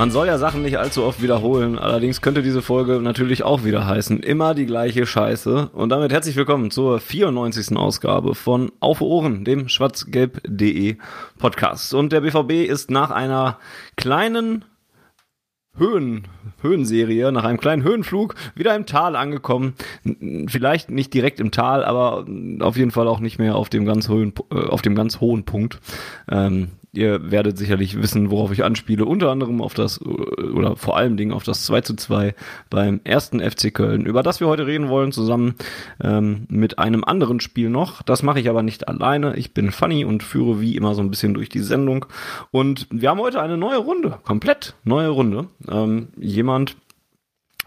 Man soll ja Sachen nicht allzu oft wiederholen, allerdings könnte diese Folge natürlich auch wieder heißen. Immer die gleiche Scheiße. Und damit herzlich willkommen zur 94. Ausgabe von Auf Ohren, dem schwarzgelb.de Podcast. Und der BVB ist nach einer kleinen Höhen, Höhenserie, nach einem kleinen Höhenflug wieder im Tal angekommen. Vielleicht nicht direkt im Tal, aber auf jeden Fall auch nicht mehr auf dem ganz, Höhen, äh, auf dem ganz hohen Punkt. Ähm, ihr werdet sicherlich wissen, worauf ich anspiele. Unter anderem auf das, oder vor allem Dingen auf das 2 zu 2 beim ersten FC Köln, über das wir heute reden wollen, zusammen ähm, mit einem anderen Spiel noch. Das mache ich aber nicht alleine. Ich bin Funny und führe wie immer so ein bisschen durch die Sendung. Und wir haben heute eine neue Runde, komplett neue Runde. Ähm, jemand,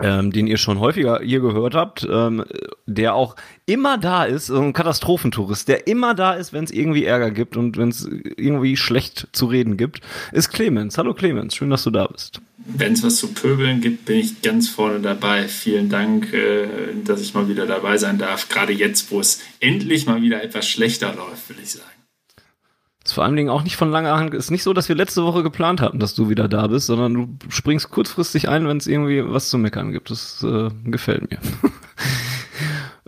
ähm, den ihr schon häufiger hier gehört habt, ähm, der auch immer da ist, so ein Katastrophentourist, der immer da ist, wenn es irgendwie Ärger gibt und wenn es irgendwie schlecht zu reden gibt, ist Clemens. Hallo Clemens, schön, dass du da bist. Wenn es was zu pöbeln gibt, bin ich ganz vorne dabei. Vielen Dank, äh, dass ich mal wieder dabei sein darf. Gerade jetzt, wo es endlich mal wieder etwas schlechter läuft, will ich sagen. Ist vor allen Dingen auch nicht von langer Hand. Ist nicht so, dass wir letzte Woche geplant hatten, dass du wieder da bist, sondern du springst kurzfristig ein, wenn es irgendwie was zu meckern gibt. Das äh, gefällt mir.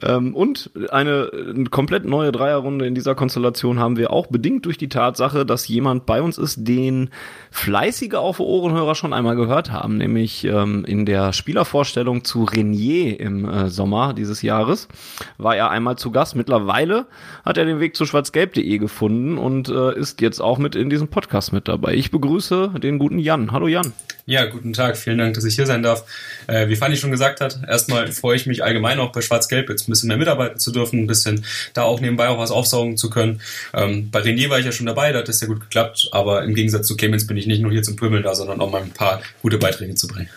Ähm, und eine, eine komplett neue Dreierrunde in dieser Konstellation haben wir auch bedingt durch die Tatsache, dass jemand bei uns ist, den fleißige Auf Ohrenhörer schon einmal gehört haben, nämlich ähm, in der Spielervorstellung zu Renier im äh, Sommer dieses Jahres war er einmal zu Gast. Mittlerweile hat er den Weg zu schwarzgelb.de gefunden und äh, ist jetzt auch mit in diesem Podcast mit dabei. Ich begrüße den guten Jan. Hallo Jan. Ja, guten Tag. Vielen Dank, dass ich hier sein darf. Äh, wie Fanny schon gesagt hat, erstmal freue ich mich allgemein auch bei Schwarz-Gelb jetzt ein bisschen mehr mitarbeiten zu dürfen, ein bisschen da auch nebenbei auch was aufsaugen zu können. Ähm, bei Renier war ich ja schon dabei, da hat das ja gut geklappt, aber im Gegensatz zu Clemens bin ich nicht nur hier zum Pömeln da, sondern auch mal ein paar gute Beiträge zu bringen.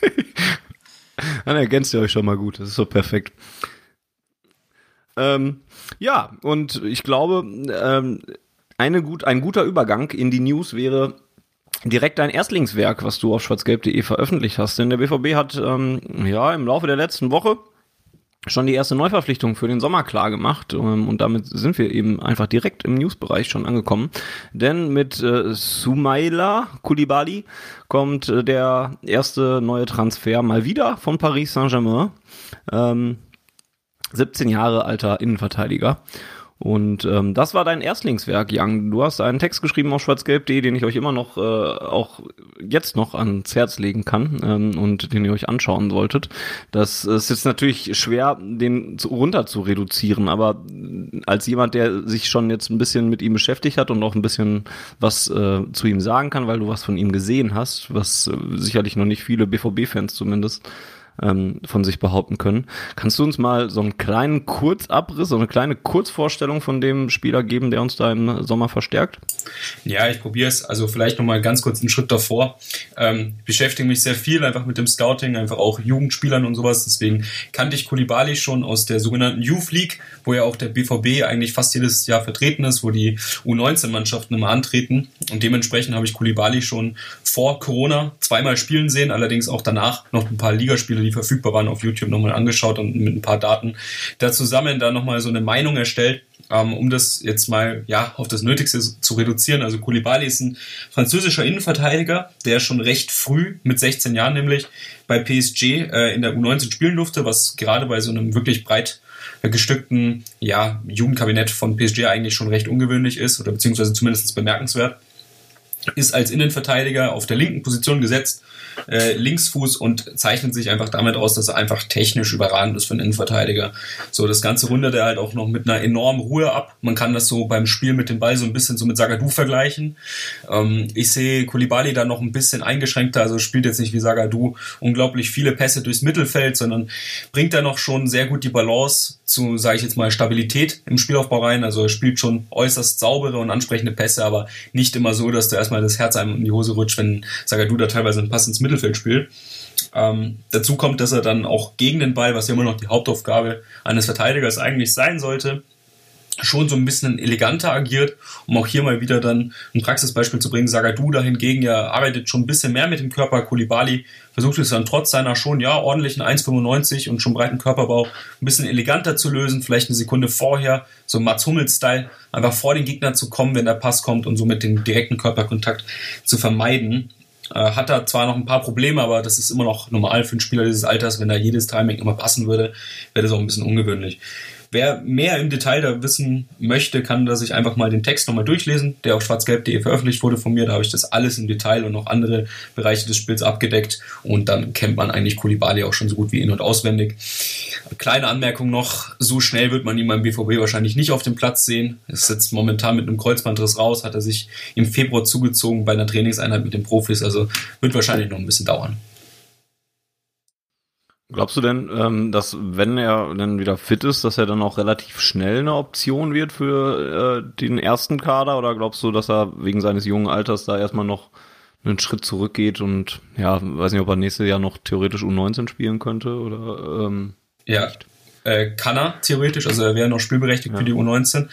Dann ergänzt ihr euch schon mal gut, das ist so perfekt. Ähm, ja, und ich glaube, ähm, eine gut, ein guter Übergang in die News wäre direkt dein Erstlingswerk, was du auf schwarzgelb.de veröffentlicht hast. Denn der BVB hat ähm, ja im Laufe der letzten Woche schon die erste Neuverpflichtung für den Sommer klar gemacht ähm, und damit sind wir eben einfach direkt im Newsbereich schon angekommen. Denn mit äh, Sumaila Koulibaly kommt äh, der erste neue Transfer mal wieder von Paris Saint-Germain. Ähm, 17 Jahre alter Innenverteidiger. Und ähm, das war dein Erstlingswerk, Jan. Du hast einen Text geschrieben auf schwarzgelb.de, den ich euch immer noch, äh, auch jetzt noch ans Herz legen kann ähm, und den ihr euch anschauen solltet. Das ist jetzt natürlich schwer, den zu, runter zu reduzieren, aber als jemand, der sich schon jetzt ein bisschen mit ihm beschäftigt hat und auch ein bisschen was äh, zu ihm sagen kann, weil du was von ihm gesehen hast, was äh, sicherlich noch nicht viele BVB-Fans zumindest ähm, von sich behaupten können. Kannst du uns mal so einen kleinen Kurzabriss, so eine kleine Kurzvorstellung von dem Spieler geben, der uns da im Sommer verstärkt? Ja, ich probiere es. Also vielleicht nochmal ganz kurz einen Schritt davor. Ähm, beschäftige mich sehr viel einfach mit dem Scouting, einfach auch Jugendspielern und sowas. Deswegen kannte ich Kulibali schon aus der sogenannten Youth League, wo ja auch der BVB eigentlich fast jedes Jahr vertreten ist, wo die U19-Mannschaften immer antreten. Und dementsprechend habe ich Kulibali schon vor Corona zweimal spielen sehen, allerdings auch danach noch ein paar Ligaspiele, die verfügbar waren, auf YouTube nochmal angeschaut und mit ein paar Daten da zusammen dann nochmal so eine Meinung erstellt ähm, um das jetzt mal ja auf das Nötigste zu reduzieren. Also Koulibaly ist ein französischer Innenverteidiger, der schon recht früh, mit 16 Jahren nämlich, bei PSG äh, in der U19 spielen durfte, was gerade bei so einem wirklich breit gestückten ja, Jugendkabinett von PSG eigentlich schon recht ungewöhnlich ist oder beziehungsweise zumindest bemerkenswert. Ist als Innenverteidiger auf der linken Position gesetzt, äh, Linksfuß und zeichnet sich einfach damit aus, dass er einfach technisch überragend ist für einen Innenverteidiger. So, das Ganze rundet er halt auch noch mit einer enormen Ruhe ab. Man kann das so beim Spiel mit dem Ball so ein bisschen so mit Sagadu vergleichen. Ähm, ich sehe Kulibali da noch ein bisschen eingeschränkter, also spielt jetzt nicht wie Sagadu unglaublich viele Pässe durchs Mittelfeld, sondern bringt da noch schon sehr gut die Balance zu, sage ich jetzt mal, Stabilität im Spielaufbau rein. Also er spielt schon äußerst saubere und ansprechende Pässe, aber nicht immer so, dass du erstmal das Herz einem in die Hose rutscht, wenn Sagadu da teilweise einen Pass ins spielt. Ähm, dazu kommt, dass er dann auch gegen den Ball, was ja immer noch die Hauptaufgabe eines Verteidigers eigentlich sein sollte, schon so ein bisschen eleganter agiert, um auch hier mal wieder dann ein Praxisbeispiel zu bringen. Sagadu da hingegen ja arbeitet schon ein bisschen mehr mit dem Körper. Kulibali versucht es dann trotz seiner schon ja ordentlichen 1,95 und schon breiten Körperbau ein bisschen eleganter zu lösen, vielleicht eine Sekunde vorher, so Mats Hummels-Style, einfach vor den Gegner zu kommen, wenn der Pass kommt und somit den direkten Körperkontakt zu vermeiden. Äh, hat da zwar noch ein paar Probleme, aber das ist immer noch normal für einen Spieler dieses Alters, wenn da jedes Timing immer passen würde, wäre das auch ein bisschen ungewöhnlich. Wer mehr im Detail da wissen möchte, kann da sich einfach mal den Text nochmal durchlesen, der auf schwarzgelb.de veröffentlicht wurde von mir. Da habe ich das alles im Detail und noch andere Bereiche des Spiels abgedeckt und dann kennt man eigentlich Kulibali auch schon so gut wie in- und auswendig. Kleine Anmerkung noch, so schnell wird man ihn beim BVB wahrscheinlich nicht auf dem Platz sehen. Er sitzt momentan mit einem Kreuzbandriss raus, hat er sich im Februar zugezogen bei einer Trainingseinheit mit den Profis, also wird wahrscheinlich noch ein bisschen dauern. Glaubst du denn, ähm, dass wenn er dann wieder fit ist, dass er dann auch relativ schnell eine Option wird für äh, den ersten Kader? Oder glaubst du, dass er wegen seines jungen Alters da erstmal noch einen Schritt zurückgeht und ja, weiß nicht, ob er nächstes Jahr noch theoretisch U19 spielen könnte oder ähm, ja. Äh, kann er theoretisch, also er wäre noch spielberechtigt ja. für die U19.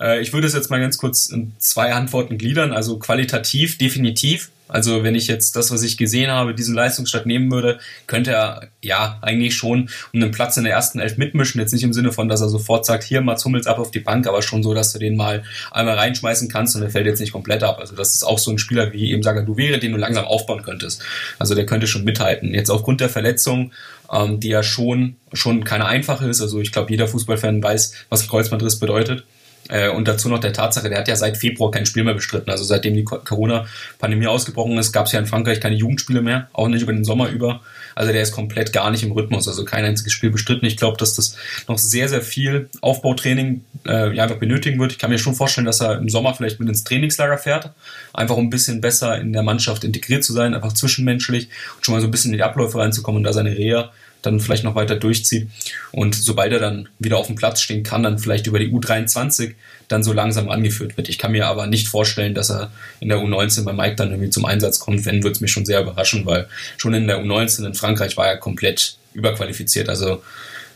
Äh, ich würde es jetzt mal ganz kurz in zwei Antworten gliedern. Also qualitativ definitiv also wenn ich jetzt das, was ich gesehen habe, diesen Leistungsstart nehmen würde, könnte er ja eigentlich schon um einen Platz in der ersten Elf mitmischen. Jetzt nicht im Sinne von, dass er sofort sagt, hier Mats Hummels ab auf die Bank, aber schon so, dass du den mal einmal reinschmeißen kannst und er fällt jetzt nicht komplett ab. Also das ist auch so ein Spieler wie eben Saga du wäre, den du langsam aufbauen könntest. Also der könnte schon mithalten. Jetzt aufgrund der Verletzung, ähm, die ja schon schon keine einfache ist. Also ich glaube, jeder Fußballfan weiß, was Kreuzbandriss bedeutet äh, und dazu noch der Tatsache, der hat ja seit Februar kein Spiel mehr bestritten. Also seitdem die Corona-Pandemie ausgebrochen ist, gab es ja in Frankreich keine Jugendspiele mehr, auch nicht über den Sommer über. Also der ist komplett gar nicht im Rhythmus, also kein einziges Spiel bestritten. Ich glaube, dass das noch sehr, sehr viel Aufbautraining äh, einfach benötigen wird. Ich kann mir schon vorstellen, dass er im Sommer vielleicht mit ins Trainingslager fährt, einfach um ein bisschen besser in der Mannschaft integriert zu sein, einfach zwischenmenschlich und schon mal so ein bisschen in die Abläufe reinzukommen und da seine Reha dann vielleicht noch weiter durchzieht. Und sobald er dann wieder auf dem Platz stehen kann, dann vielleicht über die U23 dann so langsam angeführt wird. Ich kann mir aber nicht vorstellen, dass er in der U19 bei Mike dann irgendwie zum Einsatz kommt. Wenn, würde es mich schon sehr überraschen, weil schon in der U19 in Frankreich war er komplett überqualifiziert. Also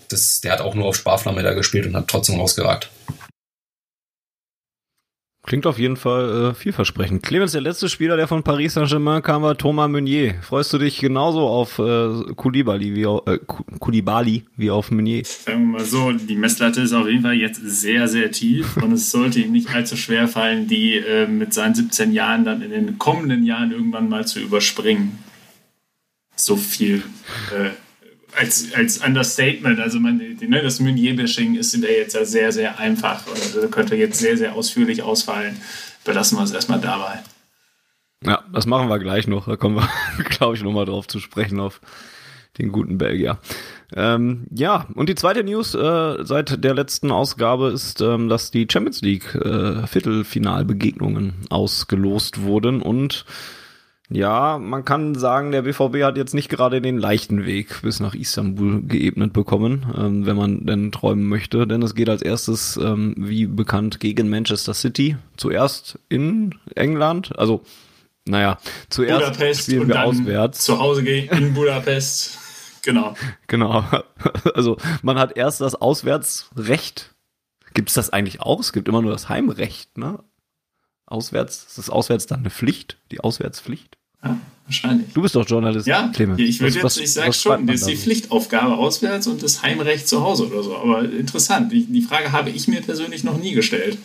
das, der hat auch nur auf Sparflamme da gespielt und hat trotzdem rausgeragt. Klingt auf jeden Fall äh, vielversprechend. Clemens, der letzte Spieler, der von Paris Saint-Germain kam, war Thomas Meunier. Freust du dich genauso auf äh, Koulibaly wie auf, äh, Koulibaly wie auf Meunier? Sagen wir mal so, die Messlatte ist auf jeden Fall jetzt sehr, sehr tief und es sollte ihm nicht allzu schwer fallen, die äh, mit seinen 17 Jahren dann in den kommenden Jahren irgendwann mal zu überspringen. So viel äh, als, als Understatement, also man, ne, das Meunier-Bashing ist in der jetzt ja sehr, sehr einfach und könnte jetzt sehr, sehr ausführlich ausfallen. Belassen wir es erstmal dabei. Ja, das machen wir gleich noch. Da kommen wir, glaube ich, nochmal drauf zu sprechen, auf den guten Belgier. Ähm, ja, und die zweite News äh, seit der letzten Ausgabe ist, ähm, dass die Champions League äh, Viertelfinalbegegnungen ausgelost wurden und ja, man kann sagen, der BVB hat jetzt nicht gerade den leichten Weg bis nach Istanbul geebnet bekommen, ähm, wenn man denn träumen möchte. Denn es geht als erstes, ähm, wie bekannt, gegen Manchester City. Zuerst in England, also naja, zuerst Budapest spielen wir auswärts. Zu Hause gehen in Budapest. genau. Genau. Also man hat erst das Auswärtsrecht. Gibt es das eigentlich auch? Es gibt immer nur das Heimrecht, ne? Auswärts, ist das auswärts dann eine Pflicht? Die Auswärtspflicht? Ja, wahrscheinlich. Du bist doch Journalist. Ja, Clemens. ich würde jetzt, ich sag was schon, das ist die? Pflichtaufgabe auswärts und das Heimrecht zu Hause oder so. Aber interessant, die, die Frage habe ich mir persönlich noch nie gestellt.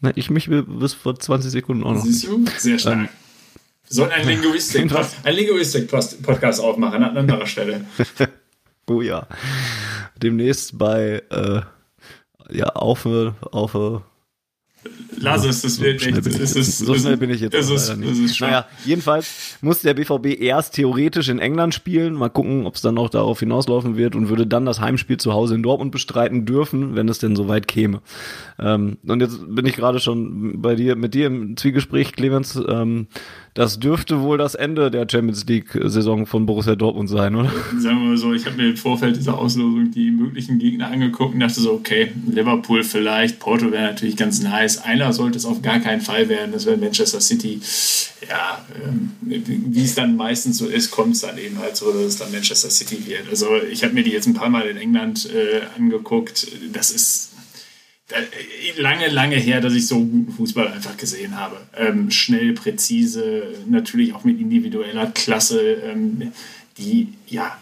Na, ich mich bis vor 20 Sekunden auch noch. Siehst du? Sehr stark. Ähm, Wir sollten einen Linguistik, Jedenfalls- einen Linguistik-Podcast aufmachen an anderer Stelle. Oh ja. Demnächst bei äh, ja, auf, auf Lass es, das wird ich Es ist, so schnell bin ich jetzt Es ist, leider es nicht. ist. Naja, jedenfalls muss der BVB erst theoretisch in England spielen. Mal gucken, ob es dann auch darauf hinauslaufen wird und würde dann das Heimspiel zu Hause in Dortmund bestreiten dürfen, wenn es denn soweit käme. Ähm, und jetzt bin ich gerade schon bei dir, mit dir im Zwiegespräch, Clemens. Ähm, Das dürfte wohl das Ende der Champions League-Saison von Borussia Dortmund sein, oder? Sagen wir mal so, ich habe mir im Vorfeld dieser Auslosung die möglichen Gegner angeguckt und dachte so, okay, Liverpool vielleicht, Porto wäre natürlich ganz nice. Einer sollte es auf gar keinen Fall werden, das wäre Manchester City. Ja, ähm, wie es dann meistens so ist, kommt es dann eben halt so, dass es dann Manchester City wird. Also ich habe mir die jetzt ein paar Mal in England äh, angeguckt. Das ist lange, lange her, dass ich so guten Fußball einfach gesehen habe. Ähm, schnell, präzise, natürlich auch mit individueller Klasse, ähm, die ja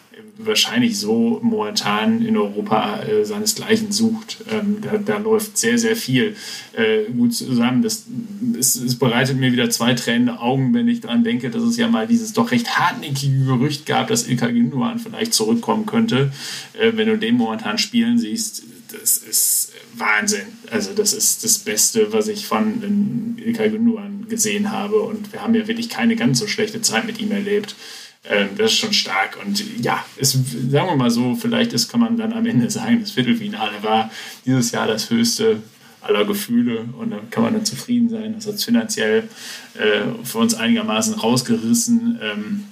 wahrscheinlich so momentan in Europa äh, seinesgleichen sucht. Ähm, da, da, läuft sehr, sehr viel äh, gut zusammen. Das, es, es, bereitet mir wieder zwei tränende Augen, wenn ich daran denke, dass es ja mal dieses doch recht hartnäckige Gerücht gab, dass Ilka Gündogan vielleicht zurückkommen könnte. Äh, wenn du den momentan spielen siehst, das ist Wahnsinn. Also das ist das Beste, was ich von Ilkay Gündogan gesehen habe. Und wir haben ja wirklich keine ganz so schlechte Zeit mit ihm erlebt. Ähm, das ist schon stark. Und ja, es, sagen wir mal so, vielleicht ist, kann man dann am Ende sagen, das Viertelfinale war dieses Jahr das höchste aller Gefühle und dann kann man dann zufrieden sein. Das hat es finanziell äh, für uns einigermaßen rausgerissen. Ähm,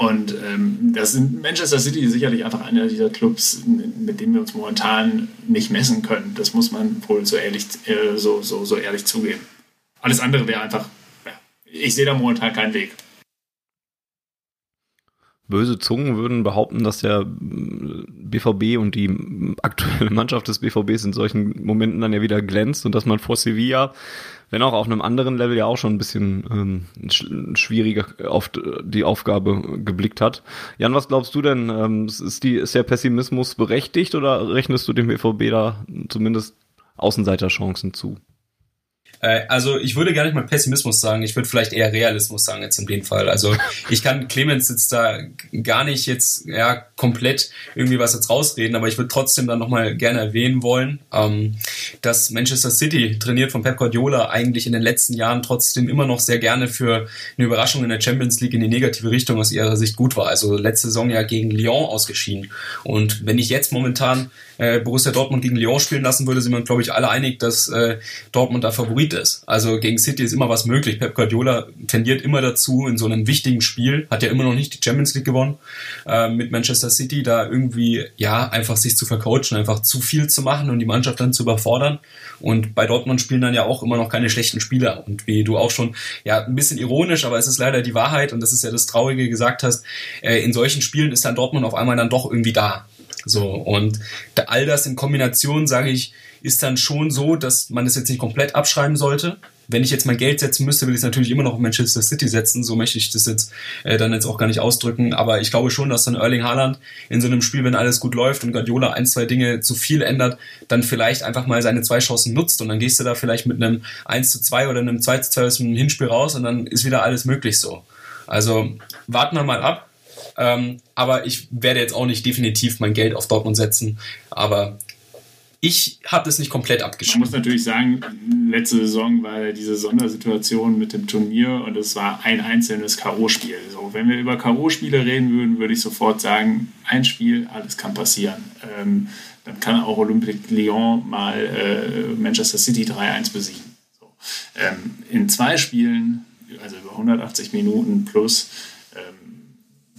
und ähm, das sind Manchester City sicherlich einfach einer dieser Clubs, mit denen wir uns momentan nicht messen können. Das muss man wohl so ehrlich, äh, so, so, so ehrlich zugeben. Alles andere wäre einfach, ja, ich sehe da momentan keinen Weg. Böse Zungen würden behaupten, dass der BVB und die aktuelle Mannschaft des BVBs in solchen Momenten dann ja wieder glänzt und dass man vor Sevilla wenn auch auf einem anderen Level ja auch schon ein bisschen ähm, schwieriger auf die Aufgabe geblickt hat. Jan, was glaubst du denn? Ähm, ist, die, ist der Pessimismus berechtigt oder rechnest du dem BVB da zumindest Außenseiterchancen zu? Äh, also ich würde gar nicht mal Pessimismus sagen, ich würde vielleicht eher Realismus sagen jetzt in dem Fall. Also ich kann Clemens jetzt da gar nicht jetzt ja komplett irgendwie was jetzt rausreden, aber ich würde trotzdem dann nochmal gerne erwähnen wollen, ähm, dass Manchester City, trainiert von Pep Guardiola, eigentlich in den letzten Jahren trotzdem immer noch sehr gerne für eine Überraschung in der Champions League in die negative Richtung aus ihrer Sicht gut war. Also letzte Saison ja gegen Lyon ausgeschieden. Und wenn ich jetzt momentan äh, Borussia Dortmund gegen Lyon spielen lassen würde, sind wir, glaube ich, alle einig, dass äh, Dortmund da Favorit ist. Also gegen City ist immer was möglich. Pep Guardiola tendiert immer dazu, in so einem wichtigen Spiel, hat ja immer noch nicht die Champions League gewonnen, äh, mit Manchester City da irgendwie, ja, einfach sich zu vercoachen, einfach zu viel zu machen und die Mannschaft dann zu überfordern. Und bei Dortmund spielen dann ja auch immer noch keine schlechten Spieler. Und wie du auch schon, ja, ein bisschen ironisch, aber es ist leider die Wahrheit und das ist ja das Traurige gesagt hast, äh, in solchen Spielen ist dann Dortmund auf einmal dann doch irgendwie da. So, und all das in Kombination, sage ich, ist dann schon so, dass man das jetzt nicht komplett abschreiben sollte. Wenn ich jetzt mein Geld setzen müsste, will ich es natürlich immer noch auf Manchester City setzen. So möchte ich das jetzt äh, dann jetzt auch gar nicht ausdrücken. Aber ich glaube schon, dass dann Erling Haaland in so einem Spiel, wenn alles gut läuft und Guardiola ein, zwei Dinge zu viel ändert, dann vielleicht einfach mal seine zwei Chancen nutzt. Und dann gehst du da vielleicht mit einem 1 zu 2 oder einem 2 zu 2 aus dem Hinspiel raus und dann ist wieder alles möglich so. Also warten wir mal ab. Ähm, aber ich werde jetzt auch nicht definitiv mein Geld auf Dortmund setzen. Aber ich habe das nicht komplett abgeschrieben. Man muss natürlich sagen, letzte Saison war diese Sondersituation mit dem Turnier und es war ein einzelnes K.O.-Spiel. So, wenn wir über K.O.-Spiele reden würden, würde ich sofort sagen, ein Spiel, alles kann passieren. Ähm, dann kann auch Olympique Lyon mal äh, Manchester City 3-1 besiegen. So. Ähm, in zwei Spielen, also über 180 Minuten plus,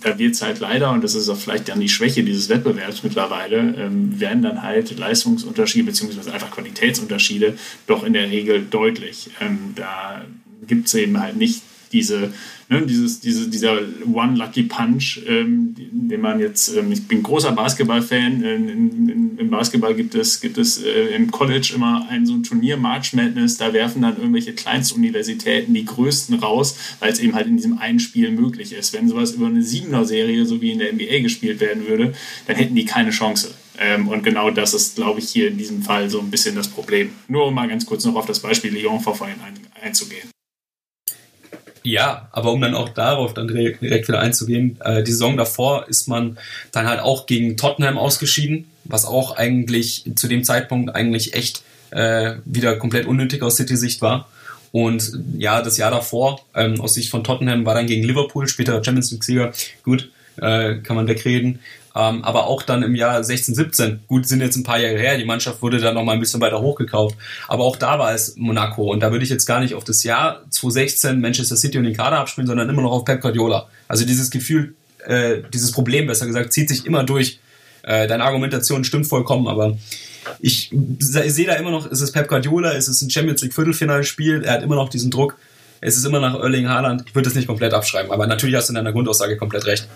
da wird es halt leider, und das ist auch vielleicht dann die Schwäche dieses Wettbewerbs mittlerweile, ähm, werden dann halt Leistungsunterschiede beziehungsweise einfach Qualitätsunterschiede doch in der Regel deutlich. Ähm, da gibt es eben halt nicht diese ne, dieses, diese, dieser One Lucky Punch, ähm, den man jetzt, ähm, ich bin großer Basketball-Fan, äh, im Basketball gibt es, gibt es äh, im College immer ein so ein Turnier, March Madness, da werfen dann irgendwelche Kleinstuniversitäten die größten raus, weil es eben halt in diesem einen Spiel möglich ist. Wenn sowas über eine Siebener-Serie, so wie in der NBA gespielt werden würde, dann hätten die keine Chance. Ähm, und genau das ist, glaube ich, hier in diesem Fall so ein bisschen das Problem. Nur um mal ganz kurz noch auf das Beispiel Lyon vor vorhin ein, einzugehen. Ja, aber um dann auch darauf dann direkt, wieder einzugehen, äh, die Saison davor ist man dann halt auch gegen Tottenham ausgeschieden, was auch eigentlich zu dem Zeitpunkt eigentlich echt äh, wieder komplett unnötig aus City-Sicht war. Und ja, das Jahr davor, ähm, aus Sicht von Tottenham, war dann gegen Liverpool, später Champions League-Sieger. Gut, äh, kann man wegreden. Ähm, aber auch dann im Jahr 16, 17, gut, sind jetzt ein paar Jahre her, die Mannschaft wurde dann nochmal ein bisschen weiter hochgekauft. Aber auch da war es Monaco. Und da würde ich jetzt gar nicht auf das Jahr 2016 Manchester City und den Kader abspielen, sondern immer noch auf Pep Guardiola. Also dieses Gefühl, äh, dieses Problem, besser gesagt, zieht sich immer durch. Äh, deine Argumentation stimmt vollkommen, aber ich sehe da immer noch, ist es Pep Guardiola, ist es ein Champions League Viertelfinalspiel, er hat immer noch diesen Druck. Es ist immer nach Erling Haaland. Ich würde das nicht komplett abschreiben, aber natürlich hast du in deiner Grundaussage komplett recht.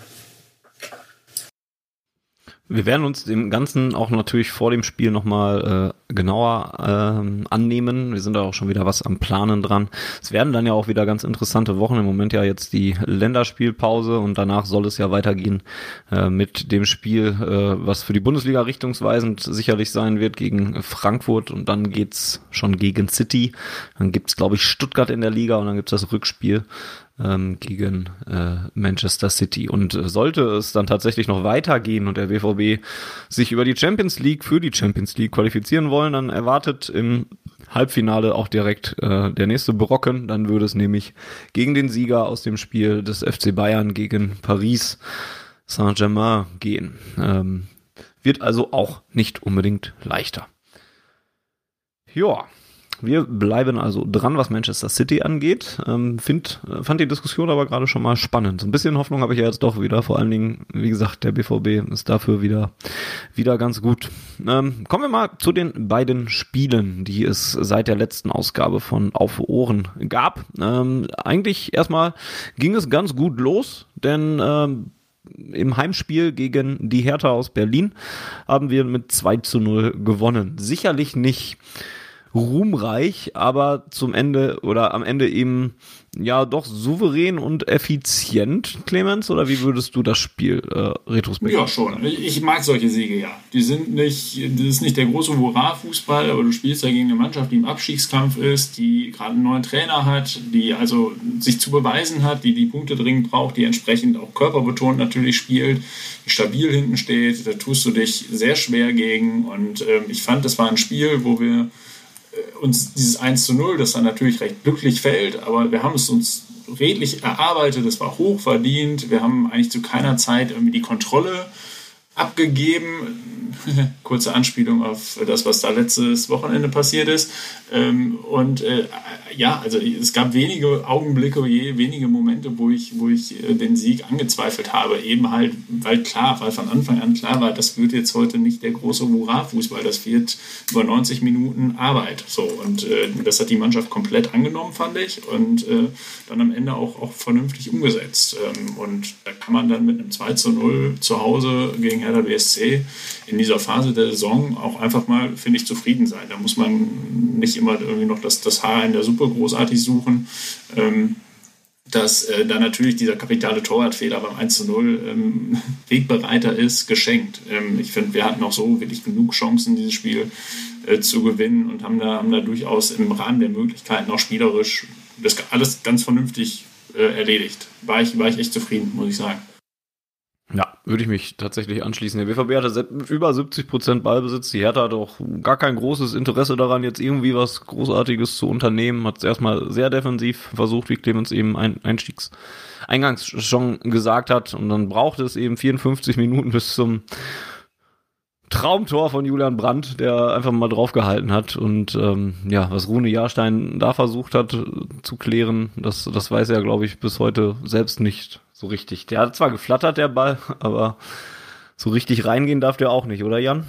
Wir werden uns dem Ganzen auch natürlich vor dem Spiel nochmal äh, genauer ähm, annehmen. Wir sind da auch schon wieder was am Planen dran. Es werden dann ja auch wieder ganz interessante Wochen. Im Moment ja jetzt die Länderspielpause und danach soll es ja weitergehen äh, mit dem Spiel, äh, was für die Bundesliga richtungsweisend sicherlich sein wird gegen Frankfurt und dann geht's schon gegen City. Dann gibt's glaube ich, Stuttgart in der Liga und dann gibt's das Rückspiel ähm, gegen äh, Manchester City. Und äh, sollte es dann tatsächlich noch weitergehen und der BVB sich über die Champions League für die Champions League qualifizieren wollen, dann erwartet im Halbfinale auch direkt äh, der nächste Brocken. Dann würde es nämlich gegen den Sieger aus dem Spiel des FC Bayern gegen Paris Saint-Germain gehen. Ähm, wird also auch nicht unbedingt leichter. Ja, wir bleiben also dran, was Manchester City angeht. Ähm, find, fand die Diskussion aber gerade schon mal spannend. So ein bisschen Hoffnung habe ich ja jetzt doch wieder. Vor allen Dingen, wie gesagt, der BVB ist dafür wieder, wieder ganz gut. Ähm, kommen wir mal zu den beiden Spielen, die es seit der letzten Ausgabe von Auf Ohren gab. Ähm, eigentlich erstmal ging es ganz gut los, denn ähm, im Heimspiel gegen die Hertha aus Berlin haben wir mit 2 zu 0 gewonnen. Sicherlich nicht ruhmreich, aber zum Ende oder am Ende eben ja doch souverän und effizient, Clemens? Oder wie würdest du das Spiel äh, retrospektiv? Ja, schon. Ich mag solche Siege, ja. Die sind nicht, das ist nicht der große Hurra-Fußball, aber du spielst ja gegen eine Mannschaft, die im Abstiegskampf ist, die gerade einen neuen Trainer hat, die also sich zu beweisen hat, die die Punkte dringend braucht, die entsprechend auch körperbetont natürlich spielt, die stabil hinten steht. Da tust du dich sehr schwer gegen. Und ähm, ich fand, das war ein Spiel, wo wir uns dieses 1 zu 0, das dann natürlich recht glücklich fällt, aber wir haben es uns redlich erarbeitet, es war hoch verdient, wir haben eigentlich zu keiner Zeit irgendwie die Kontrolle abgegeben. Kurze Anspielung auf das, was da letztes Wochenende passiert ist. Ähm, und äh, ja, also es gab wenige Augenblicke, wenige Momente, wo ich, wo ich äh, den Sieg angezweifelt habe. Eben halt, weil klar, weil von Anfang an klar war, das wird jetzt heute nicht der große Hurra-Fußball, das wird über 90 Minuten Arbeit. So, und äh, das hat die Mannschaft komplett angenommen, fand ich, und dann am Ende auch, auch vernünftig umgesetzt. Ähm, und da kann man dann mit einem 2 zu 0 zu Hause gegen Hertha BSC in dieser Phase der Saison auch einfach mal, finde ich, zufrieden sein. Da muss man nicht immer irgendwie noch das, das Haar in der Suppe großartig suchen. Ähm, dass äh, da natürlich dieser kapitale Torwartfehler beim 1 zu 0 ähm, Wegbereiter ist, geschenkt. Ähm, ich finde, wir hatten auch so wirklich genug Chancen, dieses Spiel äh, zu gewinnen und haben da, haben da durchaus im Rahmen der Möglichkeiten auch spielerisch das alles ganz vernünftig äh, erledigt. War ich, war ich echt zufrieden, muss ich sagen. Würde ich mich tatsächlich anschließen. Der BVB hatte über 70 Prozent Ballbesitz. Die Hertha hat auch gar kein großes Interesse daran, jetzt irgendwie was Großartiges zu unternehmen. Hat es erstmal sehr defensiv versucht, wie Clemens eben ein Einstiegs eingangs schon gesagt hat. Und dann brauchte es eben 54 Minuten bis zum Traumtor von Julian Brandt, der einfach mal draufgehalten hat. Und ähm, ja, was Rune Jahrstein da versucht hat zu klären, das, das weiß er, glaube ich, bis heute selbst nicht so richtig. Der hat zwar geflattert, der Ball, aber so richtig reingehen darf der auch nicht, oder Jan?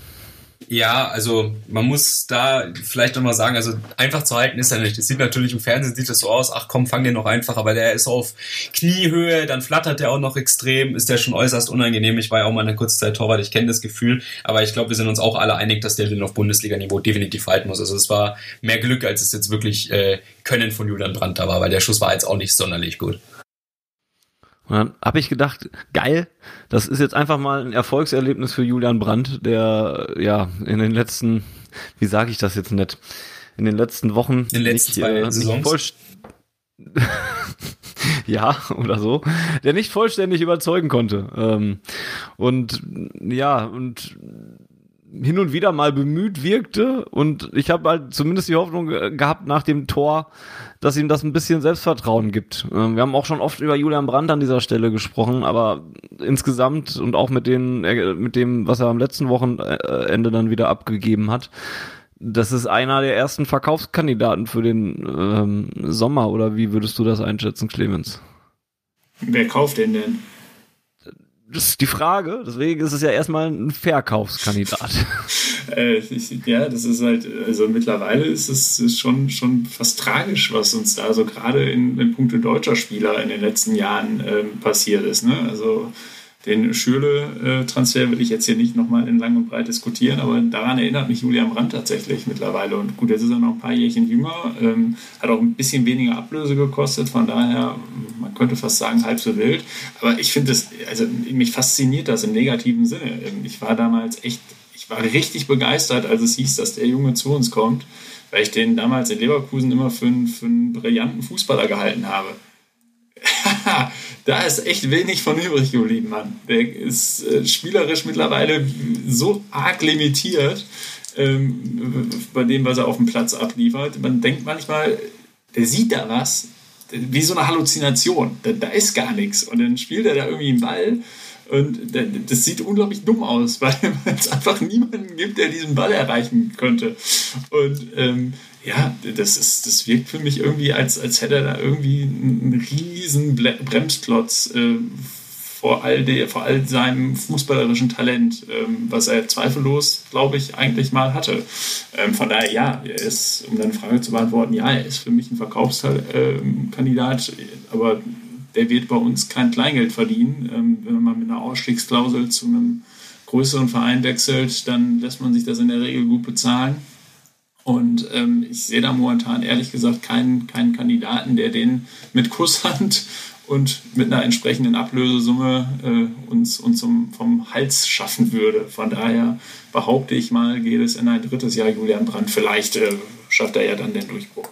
Ja, also man muss da vielleicht nochmal sagen, also einfach zu halten ist er nicht. Es sieht natürlich im Fernsehen sieht das so aus, ach komm, fang den noch einfach, aber der ist auf Kniehöhe, dann flattert der auch noch extrem, ist der schon äußerst unangenehm. Ich war ja auch mal eine kurze Zeit Torwart, ich kenne das Gefühl, aber ich glaube, wir sind uns auch alle einig, dass der den auf Bundesliga-Niveau definitiv halten muss. Also es war mehr Glück, als es jetzt wirklich äh, Können von Julian Brandt da war, weil der Schuss war jetzt auch nicht sonderlich gut. Und dann habe ich gedacht, geil, das ist jetzt einfach mal ein Erfolgserlebnis für Julian Brandt, der ja in den letzten, wie sage ich das jetzt nicht, in den letzten Wochen in den letzten nicht, äh, nicht voll ja, oder so, der nicht vollständig überzeugen konnte. Ähm, und ja, und hin und wieder mal bemüht wirkte und ich habe halt zumindest die Hoffnung gehabt nach dem Tor, dass ihm das ein bisschen Selbstvertrauen gibt. Ähm, wir haben auch schon oft über Julian Brandt an dieser Stelle gesprochen, aber insgesamt und auch mit den äh, mit dem, was er am letzten Wochenende dann wieder abgegeben hat, das ist einer der ersten Verkaufskandidaten für den ähm, Sommer, oder wie würdest du das einschätzen, Clemens? Wer kauft den denn? Das ist die Frage, deswegen ist es ja erstmal ein Verkaufskandidat. äh, ja, das ist halt, also mittlerweile ist es ist schon, schon fast tragisch, was uns da so gerade in, in puncto deutscher Spieler in den letzten Jahren ähm, passiert ist. Ne? Also den Schürle-Transfer will ich jetzt hier nicht nochmal in lang und breit diskutieren, aber daran erinnert mich Julian Brandt tatsächlich mittlerweile. Und gut, jetzt ist er noch ein paar Jährchen jünger, ähm, hat auch ein bisschen weniger Ablöse gekostet, von daher, man könnte fast sagen, halb so wild. Aber ich finde das, also mich fasziniert das im negativen Sinne. Ähm, ich war damals echt, ich war richtig begeistert, als es hieß, dass der Junge zu uns kommt, weil ich den damals in Leverkusen immer für einen, für einen brillanten Fußballer gehalten habe. da ist echt wenig von übrig geblieben, Mann. Der ist äh, spielerisch mittlerweile so arg limitiert ähm, bei dem, was er auf dem Platz abliefert. Man denkt manchmal, der sieht da was, wie so eine Halluzination. Da, da ist gar nichts. Und dann spielt er da irgendwie einen Ball. Und das sieht unglaublich dumm aus, weil es einfach niemanden gibt, der diesen Ball erreichen könnte. Und ähm, ja, das, ist, das wirkt für mich irgendwie, als, als hätte er da irgendwie einen riesen Bremsklotz äh, vor, all de, vor all seinem fußballerischen Talent, ähm, was er zweifellos, glaube ich, eigentlich mal hatte. Ähm, von daher, ja, er ist, um deine Frage zu beantworten, ja, er ist für mich ein Verkaufskandidat, aber der wird bei uns kein Kleingeld verdienen. Ähm, wenn man mit einer Ausstiegsklausel zu einem größeren Verein wechselt, dann lässt man sich das in der Regel gut bezahlen. Und ähm, ich sehe da momentan ehrlich gesagt keinen, keinen Kandidaten, der den mit Kusshand und mit einer entsprechenden Ablösesumme äh, uns, uns zum, vom Hals schaffen würde. Von daher behaupte ich mal, geht es in ein drittes Jahr Julian Brandt. Vielleicht äh, schafft er ja dann den Durchbruch.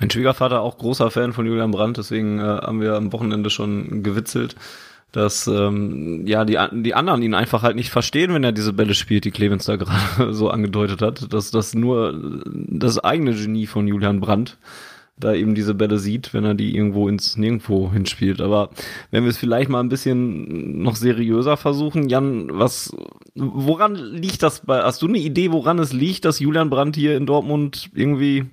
Mein Schwiegervater auch großer Fan von Julian Brandt, deswegen äh, haben wir am Wochenende schon gewitzelt dass ähm, ja die, die anderen ihn einfach halt nicht verstehen, wenn er diese Bälle spielt, die Clemens da gerade so angedeutet hat, dass das nur das eigene Genie von Julian Brandt da eben diese Bälle sieht, wenn er die irgendwo ins Nirgendwo hinspielt. Aber wenn wir es vielleicht mal ein bisschen noch seriöser versuchen, Jan, was, woran liegt das bei, hast du eine Idee, woran es liegt, dass Julian Brandt hier in Dortmund irgendwie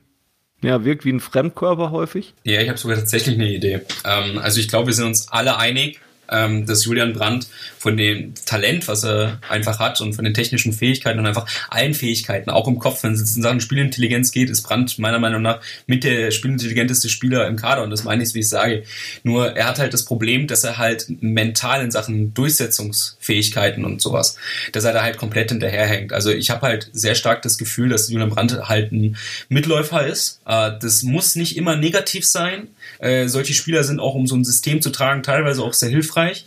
ja, wirkt wie ein Fremdkörper häufig? Ja, ich habe sogar tatsächlich eine Idee. Ähm, also ich glaube, wir sind uns alle einig, ähm, dass Julian Brandt von dem Talent, was er einfach hat und von den technischen Fähigkeiten und einfach allen Fähigkeiten, auch im Kopf, wenn es in Sachen Spielintelligenz geht, ist Brandt meiner Meinung nach mit der spielintelligenteste Spieler im Kader und das meine ich, wie ich sage. Nur er hat halt das Problem, dass er halt mental in Sachen Durchsetzungsfähigkeiten und sowas, dass er da halt komplett hinterherhängt. Also ich habe halt sehr stark das Gefühl, dass Julian Brandt halt ein Mitläufer ist. Äh, das muss nicht immer negativ sein. Äh, solche Spieler sind auch, um so ein System zu tragen, teilweise auch sehr hilfreich.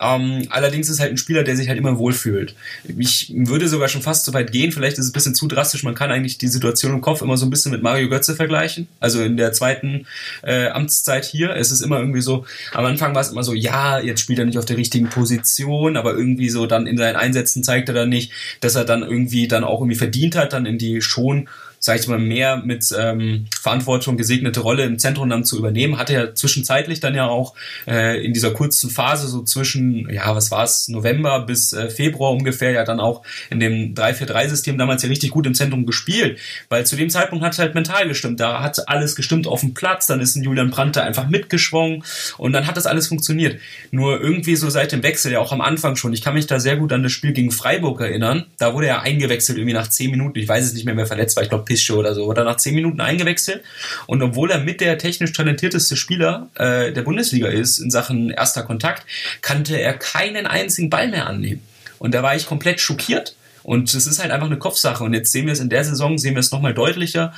Ähm, allerdings ist halt ein Spieler, der sich halt immer wohlfühlt. Ich würde sogar schon fast so weit gehen, vielleicht ist es ein bisschen zu drastisch, man kann eigentlich die Situation im Kopf immer so ein bisschen mit Mario Götze vergleichen. Also in der zweiten äh, Amtszeit hier. Es ist immer irgendwie so, am Anfang war es immer so, ja, jetzt spielt er nicht auf der richtigen Position, aber irgendwie so dann in seinen Einsätzen zeigt er dann nicht, dass er dann irgendwie dann auch irgendwie verdient hat, dann in die schon sage ich mal, mehr mit ähm, Verantwortung gesegnete Rolle im Zentrum dann zu übernehmen. Hatte er zwischenzeitlich dann ja auch äh, in dieser kurzen Phase, so zwischen, ja, was war es, November bis äh, Februar ungefähr, ja dann auch in dem 3-4-3-System damals ja richtig gut im Zentrum gespielt, weil zu dem Zeitpunkt hat es halt mental gestimmt. Da hat alles gestimmt auf dem Platz, dann ist ein Julian Brandt da einfach mitgeschwungen. Und dann hat das alles funktioniert. Nur irgendwie so seit dem Wechsel, ja auch am Anfang schon, ich kann mich da sehr gut an das Spiel gegen Freiburg erinnern, da wurde er eingewechselt irgendwie nach 10 Minuten, ich weiß es nicht mehr, wer verletzt war, ich glaube Pischo oder so, oder nach zehn Minuten eingewechselt. Und obwohl er mit der technisch talentierteste Spieler äh, der Bundesliga ist in Sachen erster Kontakt, kannte er keinen einzigen Ball mehr annehmen. Und da war ich komplett schockiert. Und es ist halt einfach eine Kopfsache. Und jetzt sehen wir es in der Saison, sehen wir es nochmal deutlicher.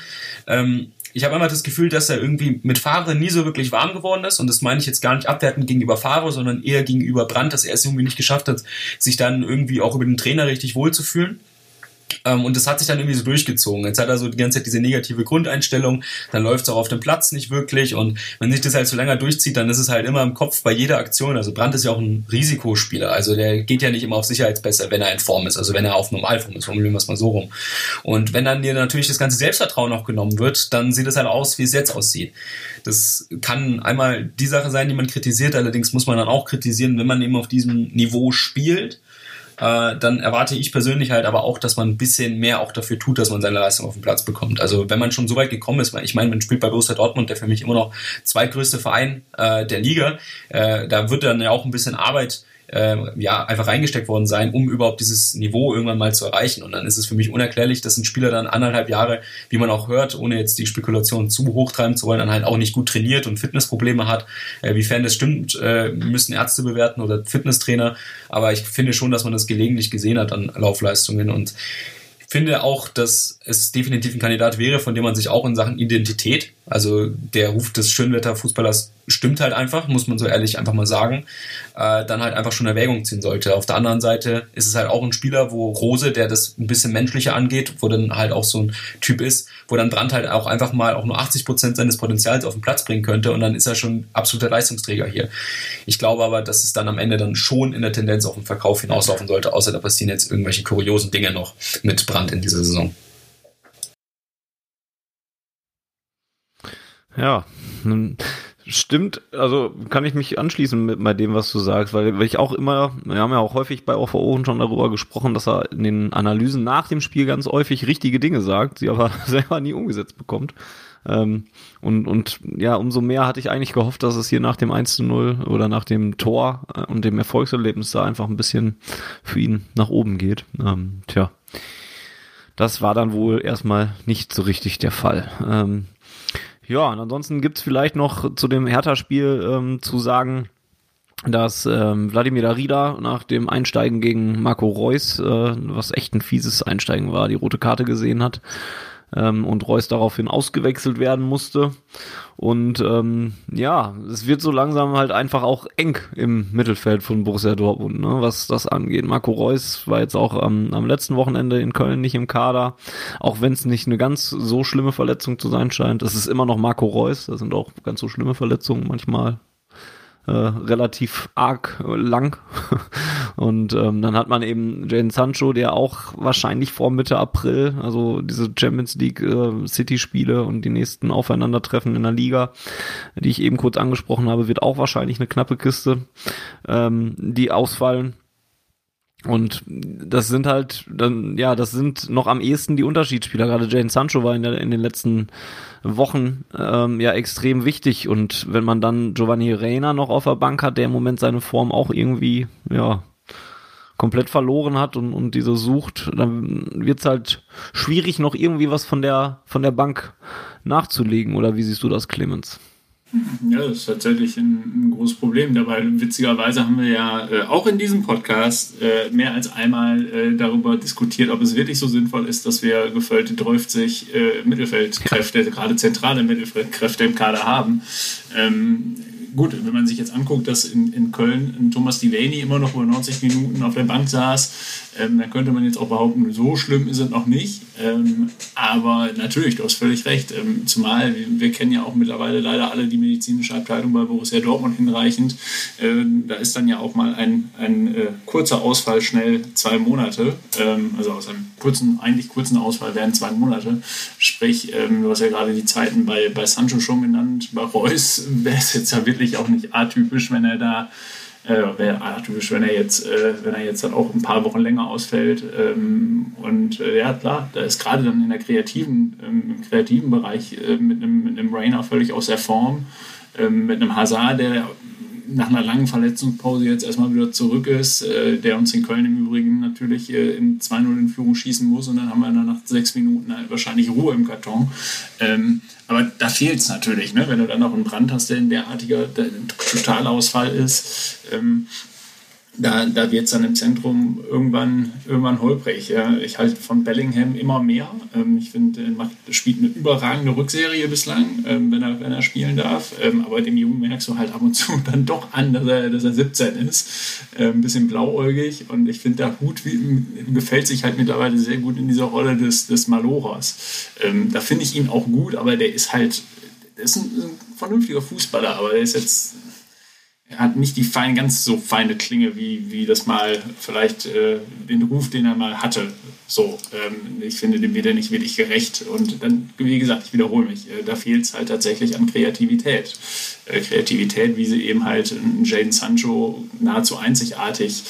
Ähm, ich habe immer das Gefühl, dass er irgendwie mit Favre nie so wirklich warm geworden ist. Und das meine ich jetzt gar nicht abwertend gegenüber Favre, sondern eher gegenüber Brandt, dass er es irgendwie nicht geschafft hat, sich dann irgendwie auch über den Trainer richtig wohlzufühlen. Ähm, und das hat sich dann irgendwie so durchgezogen. Jetzt hat er so die ganze Zeit diese negative Grundeinstellung, dann läuft es auch auf dem Platz nicht wirklich und wenn sich das halt so länger durchzieht, dann ist es halt immer im Kopf bei jeder Aktion. Also Brandt ist ja auch ein Risikospieler, also der geht ja nicht immer auf Sicherheitsbesser, wenn er in Form ist, also wenn er auf Normalform ist, formulieren wir es mal so rum. Und wenn dann dir natürlich das ganze Selbstvertrauen auch genommen wird, dann sieht es halt aus, wie es jetzt aussieht. Das kann einmal die Sache sein, die man kritisiert, allerdings muss man dann auch kritisieren, wenn man eben auf diesem Niveau spielt, äh, dann erwarte ich persönlich halt aber auch, dass man ein bisschen mehr auch dafür tut, dass man seine Leistung auf den Platz bekommt. Also wenn man schon so weit gekommen ist, ich meine, man spielt bei Borussia Dortmund, der für mich immer noch zweitgrößte Verein äh, der Liga, äh, da wird dann ja auch ein bisschen Arbeit äh, ja, einfach reingesteckt worden sein, um überhaupt dieses Niveau irgendwann mal zu erreichen. Und dann ist es für mich unerklärlich, dass ein Spieler dann anderthalb Jahre, wie man auch hört, ohne jetzt die Spekulation zu hoch treiben zu wollen, dann halt auch nicht gut trainiert und Fitnessprobleme hat. Äh, wiefern das stimmt, äh, müssen Ärzte bewerten oder Fitnesstrainer. Aber ich finde schon, dass man das gelegentlich gesehen hat an Laufleistungen und finde auch, dass es definitiv ein Kandidat wäre, von dem man sich auch in Sachen Identität, also der Ruf des Schönwetterfußballers stimmt halt einfach, muss man so ehrlich einfach mal sagen, äh, dann halt einfach schon Erwägung ziehen sollte. Auf der anderen Seite ist es halt auch ein Spieler, wo Rose, der das ein bisschen menschlicher angeht, wo dann halt auch so ein Typ ist, wo dann Brandt halt auch einfach mal auch nur 80 Prozent seines Potenzials auf den Platz bringen könnte und dann ist er schon absoluter Leistungsträger hier. Ich glaube aber, dass es dann am Ende dann schon in der Tendenz auf den Verkauf hinauslaufen sollte, außer da passieren jetzt irgendwelche kuriosen Dinge noch mit Brandt in dieser Saison. Ja, Stimmt, also kann ich mich anschließen mit bei dem, was du sagst, weil, weil ich auch immer, wir haben ja auch häufig bei OVO schon darüber gesprochen, dass er in den Analysen nach dem Spiel ganz häufig richtige Dinge sagt, sie aber selber nie umgesetzt bekommt. Ähm, und, und ja, umso mehr hatte ich eigentlich gehofft, dass es hier nach dem 1 zu 0 oder nach dem Tor äh, und dem Erfolgserlebnis da einfach ein bisschen für ihn nach oben geht. Ähm, tja, das war dann wohl erstmal nicht so richtig der Fall. Ähm, ja, und ansonsten gibt's vielleicht noch zu dem Hertha-Spiel ähm, zu sagen, dass ähm, Wladimir Darida nach dem Einsteigen gegen Marco Reus, äh, was echt ein fieses Einsteigen war, die rote Karte gesehen hat ähm, und Reus daraufhin ausgewechselt werden musste. Und ähm, ja, es wird so langsam halt einfach auch eng im Mittelfeld von Borussia Dortmund, ne, was das angeht. Marco Reus war jetzt auch ähm, am letzten Wochenende in Köln nicht im Kader, auch wenn es nicht eine ganz so schlimme Verletzung zu sein scheint. Es ist immer noch Marco Reus, das sind auch ganz so schlimme Verletzungen manchmal äh, relativ arg lang. Und ähm, dann hat man eben Jane Sancho, der auch wahrscheinlich vor Mitte April, also diese Champions League äh, City-Spiele und die nächsten Aufeinandertreffen in der Liga, die ich eben kurz angesprochen habe, wird auch wahrscheinlich eine knappe Kiste, ähm, die ausfallen. Und das sind halt, dann, ja, das sind noch am ehesten die Unterschiedsspieler. Gerade Jane Sancho war in, der, in den letzten Wochen ähm, ja extrem wichtig. Und wenn man dann Giovanni Reina noch auf der Bank hat, der im Moment seine Form auch irgendwie, ja, komplett verloren hat und, und diese sucht, dann wird's halt schwierig, noch irgendwie was von der, von der Bank nachzulegen. Oder wie siehst du das, Clemens? Ja, das ist tatsächlich ein, ein großes Problem. Dabei, witzigerweise, haben wir ja äh, auch in diesem Podcast äh, mehr als einmal äh, darüber diskutiert, ob es wirklich so sinnvoll ist, dass wir gefüllte 30 äh, Mittelfeldkräfte, ja. gerade zentrale Mittelfeldkräfte im Kader haben. Ähm, gut, wenn man sich jetzt anguckt, dass in, in Köln Thomas Delaney immer noch über 90 Minuten auf der Bank saß, ähm, dann könnte man jetzt auch behaupten, so schlimm ist es noch nicht. Ähm, aber natürlich, du hast völlig recht. Ähm, zumal wir, wir, kennen ja auch mittlerweile leider alle die medizinische Abteilung bei Borussia Dortmund hinreichend. Ähm, da ist dann ja auch mal ein, ein äh, kurzer Ausfall schnell zwei Monate. Ähm, also aus einem kurzen, eigentlich kurzen Ausfall werden zwei Monate. Sprich, ähm, du hast ja gerade die Zeiten bei, bei Sancho schon genannt. Bei Reus wäre es jetzt ja wirklich auch nicht atypisch, wenn er da äh, wäre atypisch, wenn er jetzt, äh, wenn er jetzt dann auch ein paar Wochen länger ausfällt. Ähm, und äh, ja, klar, da ist gerade dann in der kreativen, ähm, im kreativen Bereich äh, mit, einem, einem Rainer völlig aus der Form, ähm, mit einem Hazard, der nach einer langen Verletzungspause jetzt erstmal wieder zurück ist, äh, der uns in Köln im Übrigen natürlich äh, in 2-0 in Führung schießen muss und dann haben wir dann nach sechs Minuten halt wahrscheinlich Ruhe im Karton. Ähm, aber da fehlt es natürlich, ne? wenn du dann noch einen Brand hast, der ein derartiger der ein Totalausfall ist. Ähm, da, da wird es dann im Zentrum irgendwann, irgendwann holprig. Ja. Ich halte von Bellingham immer mehr. Ähm, ich finde, er spielt eine überragende Rückserie bislang, ähm, wenn, er, wenn er spielen darf. Ähm, aber dem Jungen merkst du halt ab und zu dann doch an, dass er, dass er 17 ist. Ähm, ein bisschen blauäugig. Und ich finde, der Hut wie, gefällt sich halt mittlerweile sehr gut in dieser Rolle des, des Maloras. Ähm, da finde ich ihn auch gut, aber der ist halt, der ist ein, ein vernünftiger Fußballer, aber der ist jetzt hat nicht die fein, ganz so feine Klinge, wie, wie das mal vielleicht äh, den Ruf, den er mal hatte. So, ähm, ich finde, dem wird er nicht wirklich gerecht. Und dann, wie gesagt, ich wiederhole mich, äh, da fehlt es halt tatsächlich an Kreativität. Äh, Kreativität, wie sie eben halt Jaden Sancho nahezu einzigartig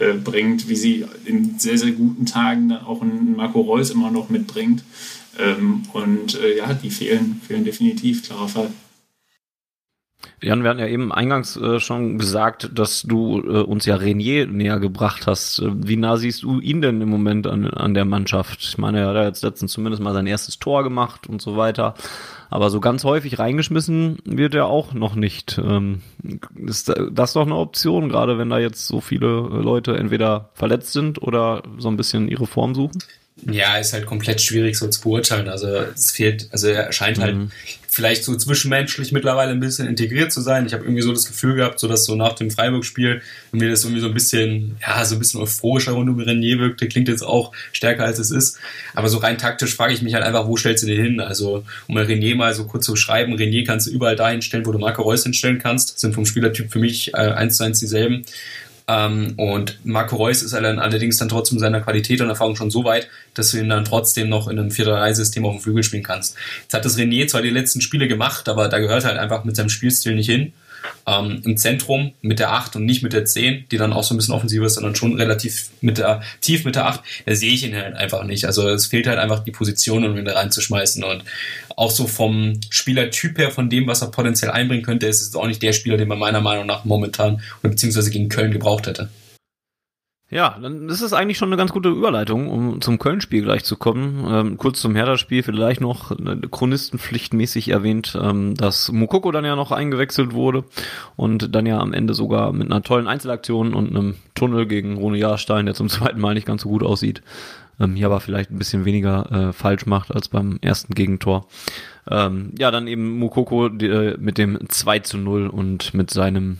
äh, bringt, wie sie in sehr, sehr guten Tagen dann auch einen Marco Reus immer noch mitbringt. Ähm, und äh, ja, die fehlen, fehlen definitiv, klarer Fall. Jan, wir hatten ja eben eingangs äh, schon gesagt, dass du äh, uns ja Renier näher gebracht hast. Äh, wie nah siehst du ihn denn im Moment an, an der Mannschaft? Ich meine, er hat ja jetzt letztens zumindest mal sein erstes Tor gemacht und so weiter. Aber so ganz häufig reingeschmissen wird er auch noch nicht. Ähm, ist das doch eine Option, gerade wenn da jetzt so viele Leute entweder verletzt sind oder so ein bisschen ihre Form suchen? Ja, ist halt komplett schwierig so zu beurteilen. Also es fehlt, also er scheint halt mhm. Vielleicht so zwischenmenschlich mittlerweile ein bisschen integriert zu sein. Ich habe irgendwie so das Gefühl gehabt, so dass so nach dem Freiburg-Spiel mir das irgendwie so ein bisschen, ja, so ein bisschen euphorischer rund um Renier wirkte. Klingt jetzt auch stärker als es ist. Aber so rein taktisch frage ich mich halt einfach, wo stellst du den hin? Also um Renier mal so kurz zu beschreiben, Renier kannst du überall dahin stellen, wo du Marco Reus hinstellen kannst. Sind vom Spielertyp für mich äh, eins zu eins dieselben. Ähm, und Marco Reus ist allerdings dann trotzdem seiner Qualität und Erfahrung schon so weit, dass du ihn dann trotzdem noch in einem 4-3-System auf dem Flügel spielen kannst. Jetzt hat das René zwar die letzten Spiele gemacht, aber da gehört halt einfach mit seinem Spielstil nicht hin ähm, im Zentrum mit der 8 und nicht mit der 10, die dann auch so ein bisschen offensiver ist, sondern schon relativ mit der, tief mit der 8, da sehe ich ihn halt einfach nicht. Also es fehlt halt einfach die Position, um ihn da reinzuschmeißen. Und auch so vom Spielertyp her, von dem, was er potenziell einbringen könnte, ist es auch nicht der Spieler, den man meiner Meinung nach momentan oder beziehungsweise gegen Köln gebraucht hätte. Ja, dann ist es eigentlich schon eine ganz gute Überleitung, um zum Köln-Spiel gleich zu kommen. Ähm, kurz zum Hertha-Spiel vielleicht noch chronistenpflichtmäßig erwähnt, ähm, dass Mukoko dann ja noch eingewechselt wurde und dann ja am Ende sogar mit einer tollen Einzelaktion und einem Tunnel gegen Rune Jahrstein, der zum zweiten Mal nicht ganz so gut aussieht, ähm, hier aber vielleicht ein bisschen weniger äh, falsch macht als beim ersten Gegentor. Ähm, ja, dann eben Mukoko die, äh, mit dem 2 zu 0 und mit seinem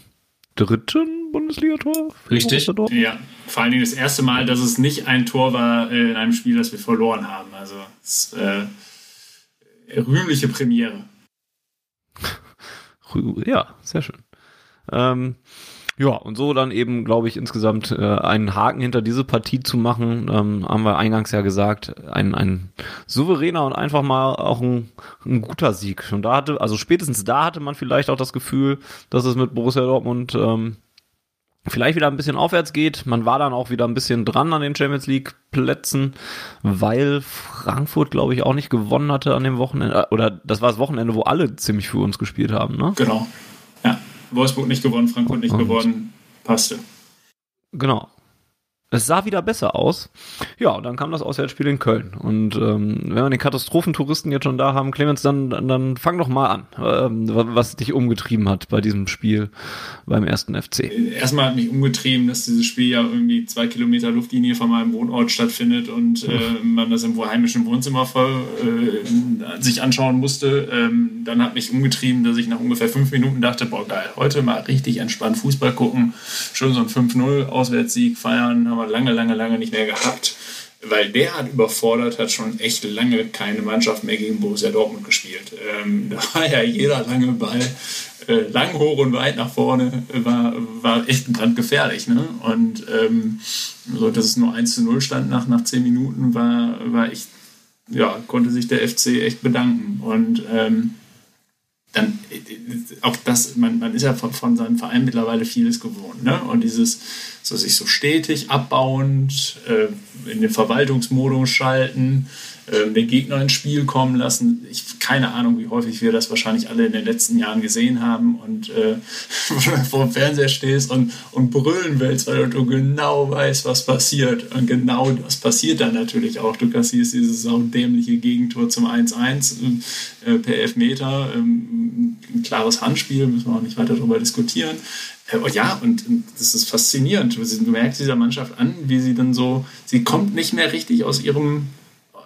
dritten Bundesligator. Richtig. Ja, vor allen Dingen das erste Mal, dass es nicht ein Tor war äh, in einem Spiel, das wir verloren haben. Also es, äh, rühmliche Premiere. Ja, sehr schön. Ähm, ja, und so dann eben, glaube ich, insgesamt äh, einen Haken hinter diese Partie zu machen, ähm, haben wir eingangs ja gesagt, ein, ein souveräner und einfach mal auch ein, ein guter Sieg. Und da hatte, also spätestens da hatte man vielleicht auch das Gefühl, dass es mit Borussia Dortmund ähm, vielleicht wieder ein bisschen aufwärts geht. Man war dann auch wieder ein bisschen dran an den Champions League Plätzen, weil Frankfurt, glaube ich, auch nicht gewonnen hatte an dem Wochenende. Oder das war das Wochenende, wo alle ziemlich für uns gespielt haben, ne? Genau. Ja. Wolfsburg nicht gewonnen, Frankfurt nicht gewonnen. Passte. Genau. Es sah wieder besser aus. Ja, und dann kam das Auswärtsspiel in Köln. Und ähm, wenn wir den Katastrophentouristen jetzt schon da haben, Clemens, dann, dann, dann fang doch mal an, ähm, was dich umgetrieben hat bei diesem Spiel beim ersten FC. Erstmal hat mich umgetrieben, dass dieses Spiel ja irgendwie zwei Kilometer Luftlinie von meinem Wohnort stattfindet und äh, man das im heimischen Wohnzimmer voll, äh, sich anschauen musste. Ähm, dann hat mich umgetrieben, dass ich nach ungefähr fünf Minuten dachte, boah geil, heute mal richtig entspannt Fußball gucken, schön so ein 5-0 Auswärtssieg feiern, haben wir lange, lange, lange nicht mehr gehabt. Weil der hat überfordert, hat schon echt lange keine Mannschaft mehr gegen Borussia Dortmund gespielt. Ähm, da war ja jeder lange Ball äh, lang hoch und weit nach vorne, war, war echt brandgefährlich. Ne? Und ähm, so, dass es nur 1 zu 0 stand nach, nach 10 Minuten, war, war echt, ja, konnte sich der FC echt bedanken. Und ähm, dann auch das, man, man ist ja von, von seinem Verein mittlerweile vieles gewohnt. Ne? Und dieses so sich so stetig abbauend äh, in den Verwaltungsmodus schalten, äh, den Gegner ins Spiel kommen lassen. Ich keine Ahnung, wie häufig wir das wahrscheinlich alle in den letzten Jahren gesehen haben und äh, vor dem Fernseher stehst und, und brüllen willst, weil du genau weißt, was passiert. Und genau das passiert dann natürlich auch. Du kassierst dieses saudämliche Gegentor zum 1-1 äh, per Elfmeter. Ähm, ein klares Handspiel, müssen wir auch nicht weiter darüber diskutieren. Äh, ja, und das ist faszinierend. Du merkst dieser Mannschaft an, wie sie dann so, sie kommt nicht mehr richtig aus ihrem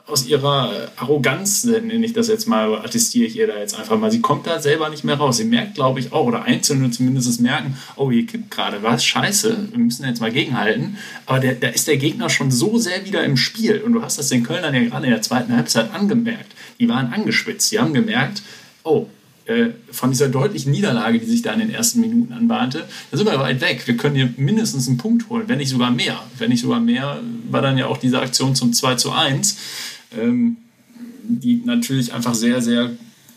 aus ihrer Arroganz, nenne ich das jetzt mal, attestiere ich ihr da jetzt einfach mal. Sie kommt da selber nicht mehr raus. Sie merkt, glaube ich, auch, oder Einzelne zumindest merken, oh, hier kippt gerade was, scheiße, wir müssen jetzt mal gegenhalten. Aber da ist der Gegner schon so sehr wieder im Spiel. Und du hast das den Kölnern ja gerade in der zweiten Halbzeit angemerkt. Die waren angespitzt. Die haben gemerkt, oh, äh, von dieser deutlichen Niederlage, die sich da in den ersten Minuten anbahnte, da sind wir weit weg. Wir können hier mindestens einen Punkt holen, wenn nicht sogar mehr. Wenn nicht sogar mehr, war dann ja auch diese Aktion zum 2 zu 1 ähm, die natürlich einfach sehr, sehr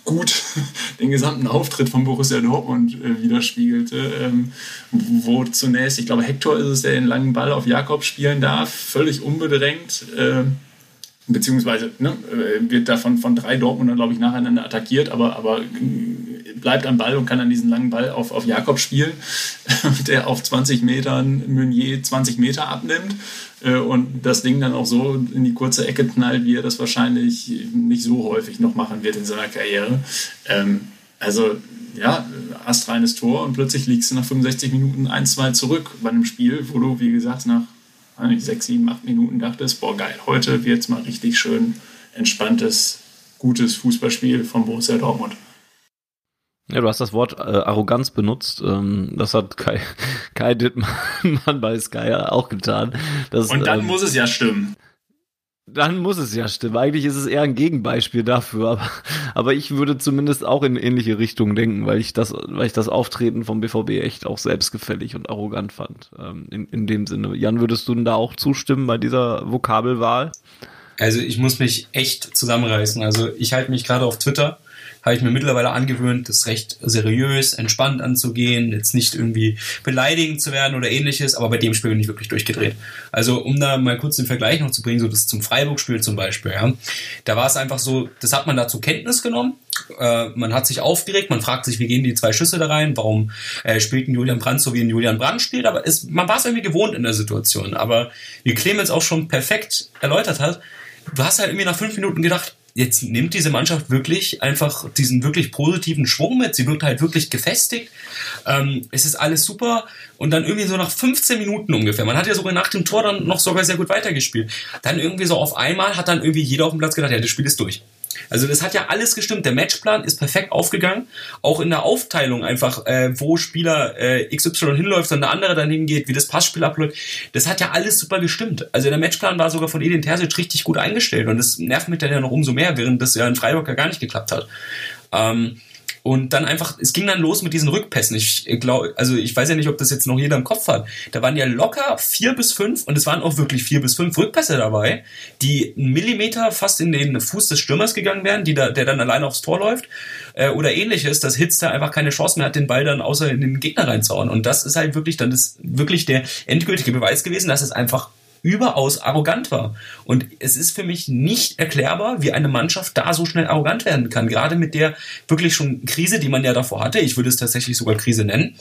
gut den gesamten Auftritt von Borussia Dortmund äh, widerspiegelte, ähm, wo zunächst, ich glaube, Hector ist es, der den langen Ball auf Jakob spielen darf, völlig unbedrängt, äh, beziehungsweise ne, äh, wird davon von drei Dortmunder, glaube ich, nacheinander attackiert, aber, aber äh, bleibt am Ball und kann dann diesen langen Ball auf, auf Jakob spielen, der auf 20 Metern Meunier 20 Meter abnimmt äh, und das Ding dann auch so in die kurze Ecke knallt, wie er das wahrscheinlich nicht so häufig noch machen wird in seiner Karriere. Ähm, also ja, astreines Tor und plötzlich liegst du nach 65 Minuten 1-2 zurück bei einem Spiel, wo du, wie gesagt, nach 6, 7, 8 Minuten dachtest, boah geil, heute wird es mal richtig schön entspanntes, gutes Fußballspiel von Borussia Dortmund. Ja, du hast das Wort äh, Arroganz benutzt. Ähm, das hat Kai, Kai Dittmann bei Sky auch getan. Das, Und dann ähm, muss es ja stimmen. Dann muss es ja stimmen. Eigentlich ist es eher ein Gegenbeispiel dafür, aber, aber ich würde zumindest auch in ähnliche Richtungen denken, weil ich das, weil ich das Auftreten vom BVB echt auch selbstgefällig und arrogant fand. Ähm, in, in dem Sinne. Jan, würdest du denn da auch zustimmen bei dieser Vokabelwahl? Also ich muss mich echt zusammenreißen. Also ich halte mich gerade auf Twitter habe ich mir mittlerweile angewöhnt, das recht seriös, entspannt anzugehen, jetzt nicht irgendwie beleidigend zu werden oder ähnliches, aber bei dem Spiel bin ich wirklich durchgedreht. Also um da mal kurz den Vergleich noch zu bringen, so das zum Freiburg-Spiel zum Beispiel, ja, da war es einfach so, das hat man da zur Kenntnis genommen, äh, man hat sich aufgeregt, man fragt sich, wie gehen die zwei Schüsse da rein, warum äh, spielt ein Julian Brandt so wie ein Julian Brandt spielt, aber es, man war es irgendwie gewohnt in der Situation, aber wie Clemens auch schon perfekt erläutert hat, du hast halt irgendwie nach fünf Minuten gedacht, jetzt nimmt diese Mannschaft wirklich einfach diesen wirklich positiven Schwung mit. Sie wird halt wirklich gefestigt. Ähm, es ist alles super. Und dann irgendwie so nach 15 Minuten ungefähr, man hat ja sogar nach dem Tor dann noch sogar sehr gut weitergespielt. Dann irgendwie so auf einmal hat dann irgendwie jeder auf dem Platz gedacht, ja, das Spiel ist durch. Also das hat ja alles gestimmt. Der Matchplan ist perfekt aufgegangen. Auch in der Aufteilung einfach, äh, wo Spieler äh, XY hinläuft und der andere dann hingeht, wie das Passspiel abläuft. Das hat ja alles super gestimmt. Also der Matchplan war sogar von Edin Terzic richtig gut eingestellt und das nervt mich dann ja noch umso mehr, während das ja in Freiburg ja gar nicht geklappt hat. Ähm, und dann einfach, es ging dann los mit diesen Rückpässen. Ich glaube, also ich weiß ja nicht, ob das jetzt noch jeder im Kopf hat. Da waren ja locker vier bis fünf und es waren auch wirklich vier bis fünf Rückpässe dabei, die einen Millimeter fast in den Fuß des Stürmers gegangen wären, die da, der dann alleine aufs Tor läuft. Äh, oder ähnliches, dass Hitz da einfach keine Chance mehr hat, den Ball dann außer in den Gegner reinzuhauen. Und das ist halt wirklich dann das wirklich der endgültige Beweis gewesen, dass es einfach überaus arrogant war. Und es ist für mich nicht erklärbar, wie eine Mannschaft da so schnell arrogant werden kann. Gerade mit der wirklich schon Krise, die man ja davor hatte. Ich würde es tatsächlich sogar Krise nennen.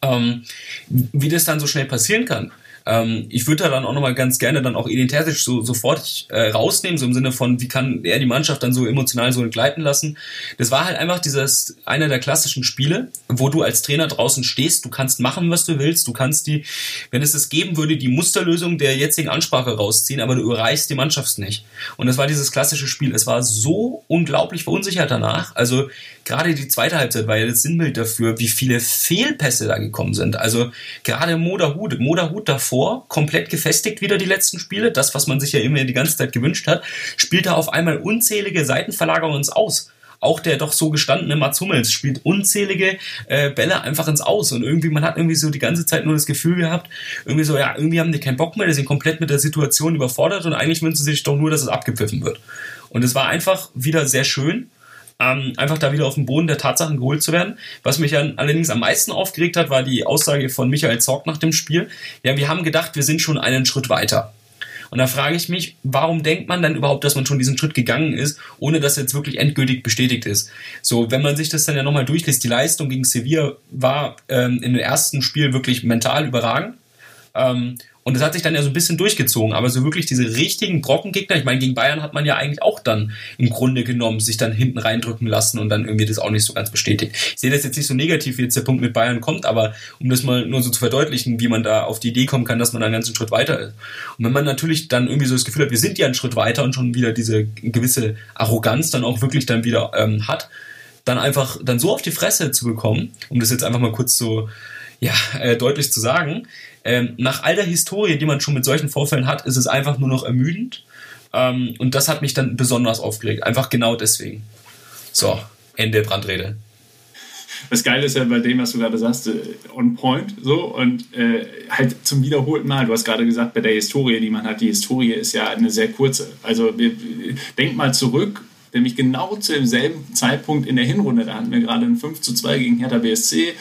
Ähm, wie das dann so schnell passieren kann. Ähm, ich würde da dann auch nochmal ganz gerne dann auch Edin Terzic so, sofort äh, rausnehmen, so im Sinne von, wie kann er die Mannschaft dann so emotional so entgleiten lassen. Das war halt einfach dieses, einer der klassischen Spiele, wo du als Trainer draußen stehst, du kannst machen, was du willst, du kannst die, wenn es es geben würde, die Musterlösung der jetzigen Ansprache rausziehen, aber du erreichst die Mannschaft nicht. Und das war dieses klassische Spiel. Es war so unglaublich verunsichert danach. Also gerade die zweite Halbzeit war ja das Sinnbild dafür, wie viele Fehlpässe da gekommen sind. Also gerade Moderhut, Moderhut davor, komplett gefestigt wieder die letzten Spiele, das, was man sich ja immer die ganze Zeit gewünscht hat, spielt da auf einmal unzählige Seitenverlagerungen ins Aus. Auch der doch so gestandene Mats Hummels spielt unzählige äh, Bälle einfach ins Aus. Und irgendwie, man hat irgendwie so die ganze Zeit nur das Gefühl gehabt, irgendwie so, ja, irgendwie haben die keinen Bock mehr, die sind komplett mit der Situation überfordert und eigentlich wünschen sie sich doch nur, dass es abgepfiffen wird. Und es war einfach wieder sehr schön ähm, einfach da wieder auf den Boden der Tatsachen geholt zu werden. Was mich dann allerdings am meisten aufgeregt hat, war die Aussage von Michael Zorg nach dem Spiel. Ja, wir haben gedacht, wir sind schon einen Schritt weiter. Und da frage ich mich, warum denkt man dann überhaupt, dass man schon diesen Schritt gegangen ist, ohne dass jetzt wirklich endgültig bestätigt ist? So, wenn man sich das dann ja nochmal durchliest, die Leistung gegen Sevilla war ähm, in dem ersten Spiel wirklich mental überragend. Ähm, Und das hat sich dann ja so ein bisschen durchgezogen. Aber so wirklich diese richtigen Brockengegner, ich meine, gegen Bayern hat man ja eigentlich auch dann im Grunde genommen sich dann hinten reindrücken lassen und dann irgendwie das auch nicht so ganz bestätigt. Ich sehe das jetzt nicht so negativ, wie jetzt der Punkt mit Bayern kommt, aber um das mal nur so zu verdeutlichen, wie man da auf die Idee kommen kann, dass man einen ganzen Schritt weiter ist. Und wenn man natürlich dann irgendwie so das Gefühl hat, wir sind ja einen Schritt weiter und schon wieder diese gewisse Arroganz dann auch wirklich dann wieder ähm, hat, dann einfach dann so auf die Fresse zu bekommen, um das jetzt einfach mal kurz so ja, äh, deutlich zu sagen, ähm, nach all der Historie, die man schon mit solchen Vorfällen hat, ist es einfach nur noch ermüdend. Ähm, und das hat mich dann besonders aufgeregt. Einfach genau deswegen. So, Ende Brandrede. Das Geile ist ja bei dem, was du gerade sagst, äh, on point so und äh, halt zum wiederholten Mal. Du hast gerade gesagt, bei der Historie, die man hat, die Historie ist ja eine sehr kurze. Also denk mal zurück, nämlich genau zu demselben Zeitpunkt in der Hinrunde. Da hatten wir gerade ein 5 zu 2 gegen Hertha BSC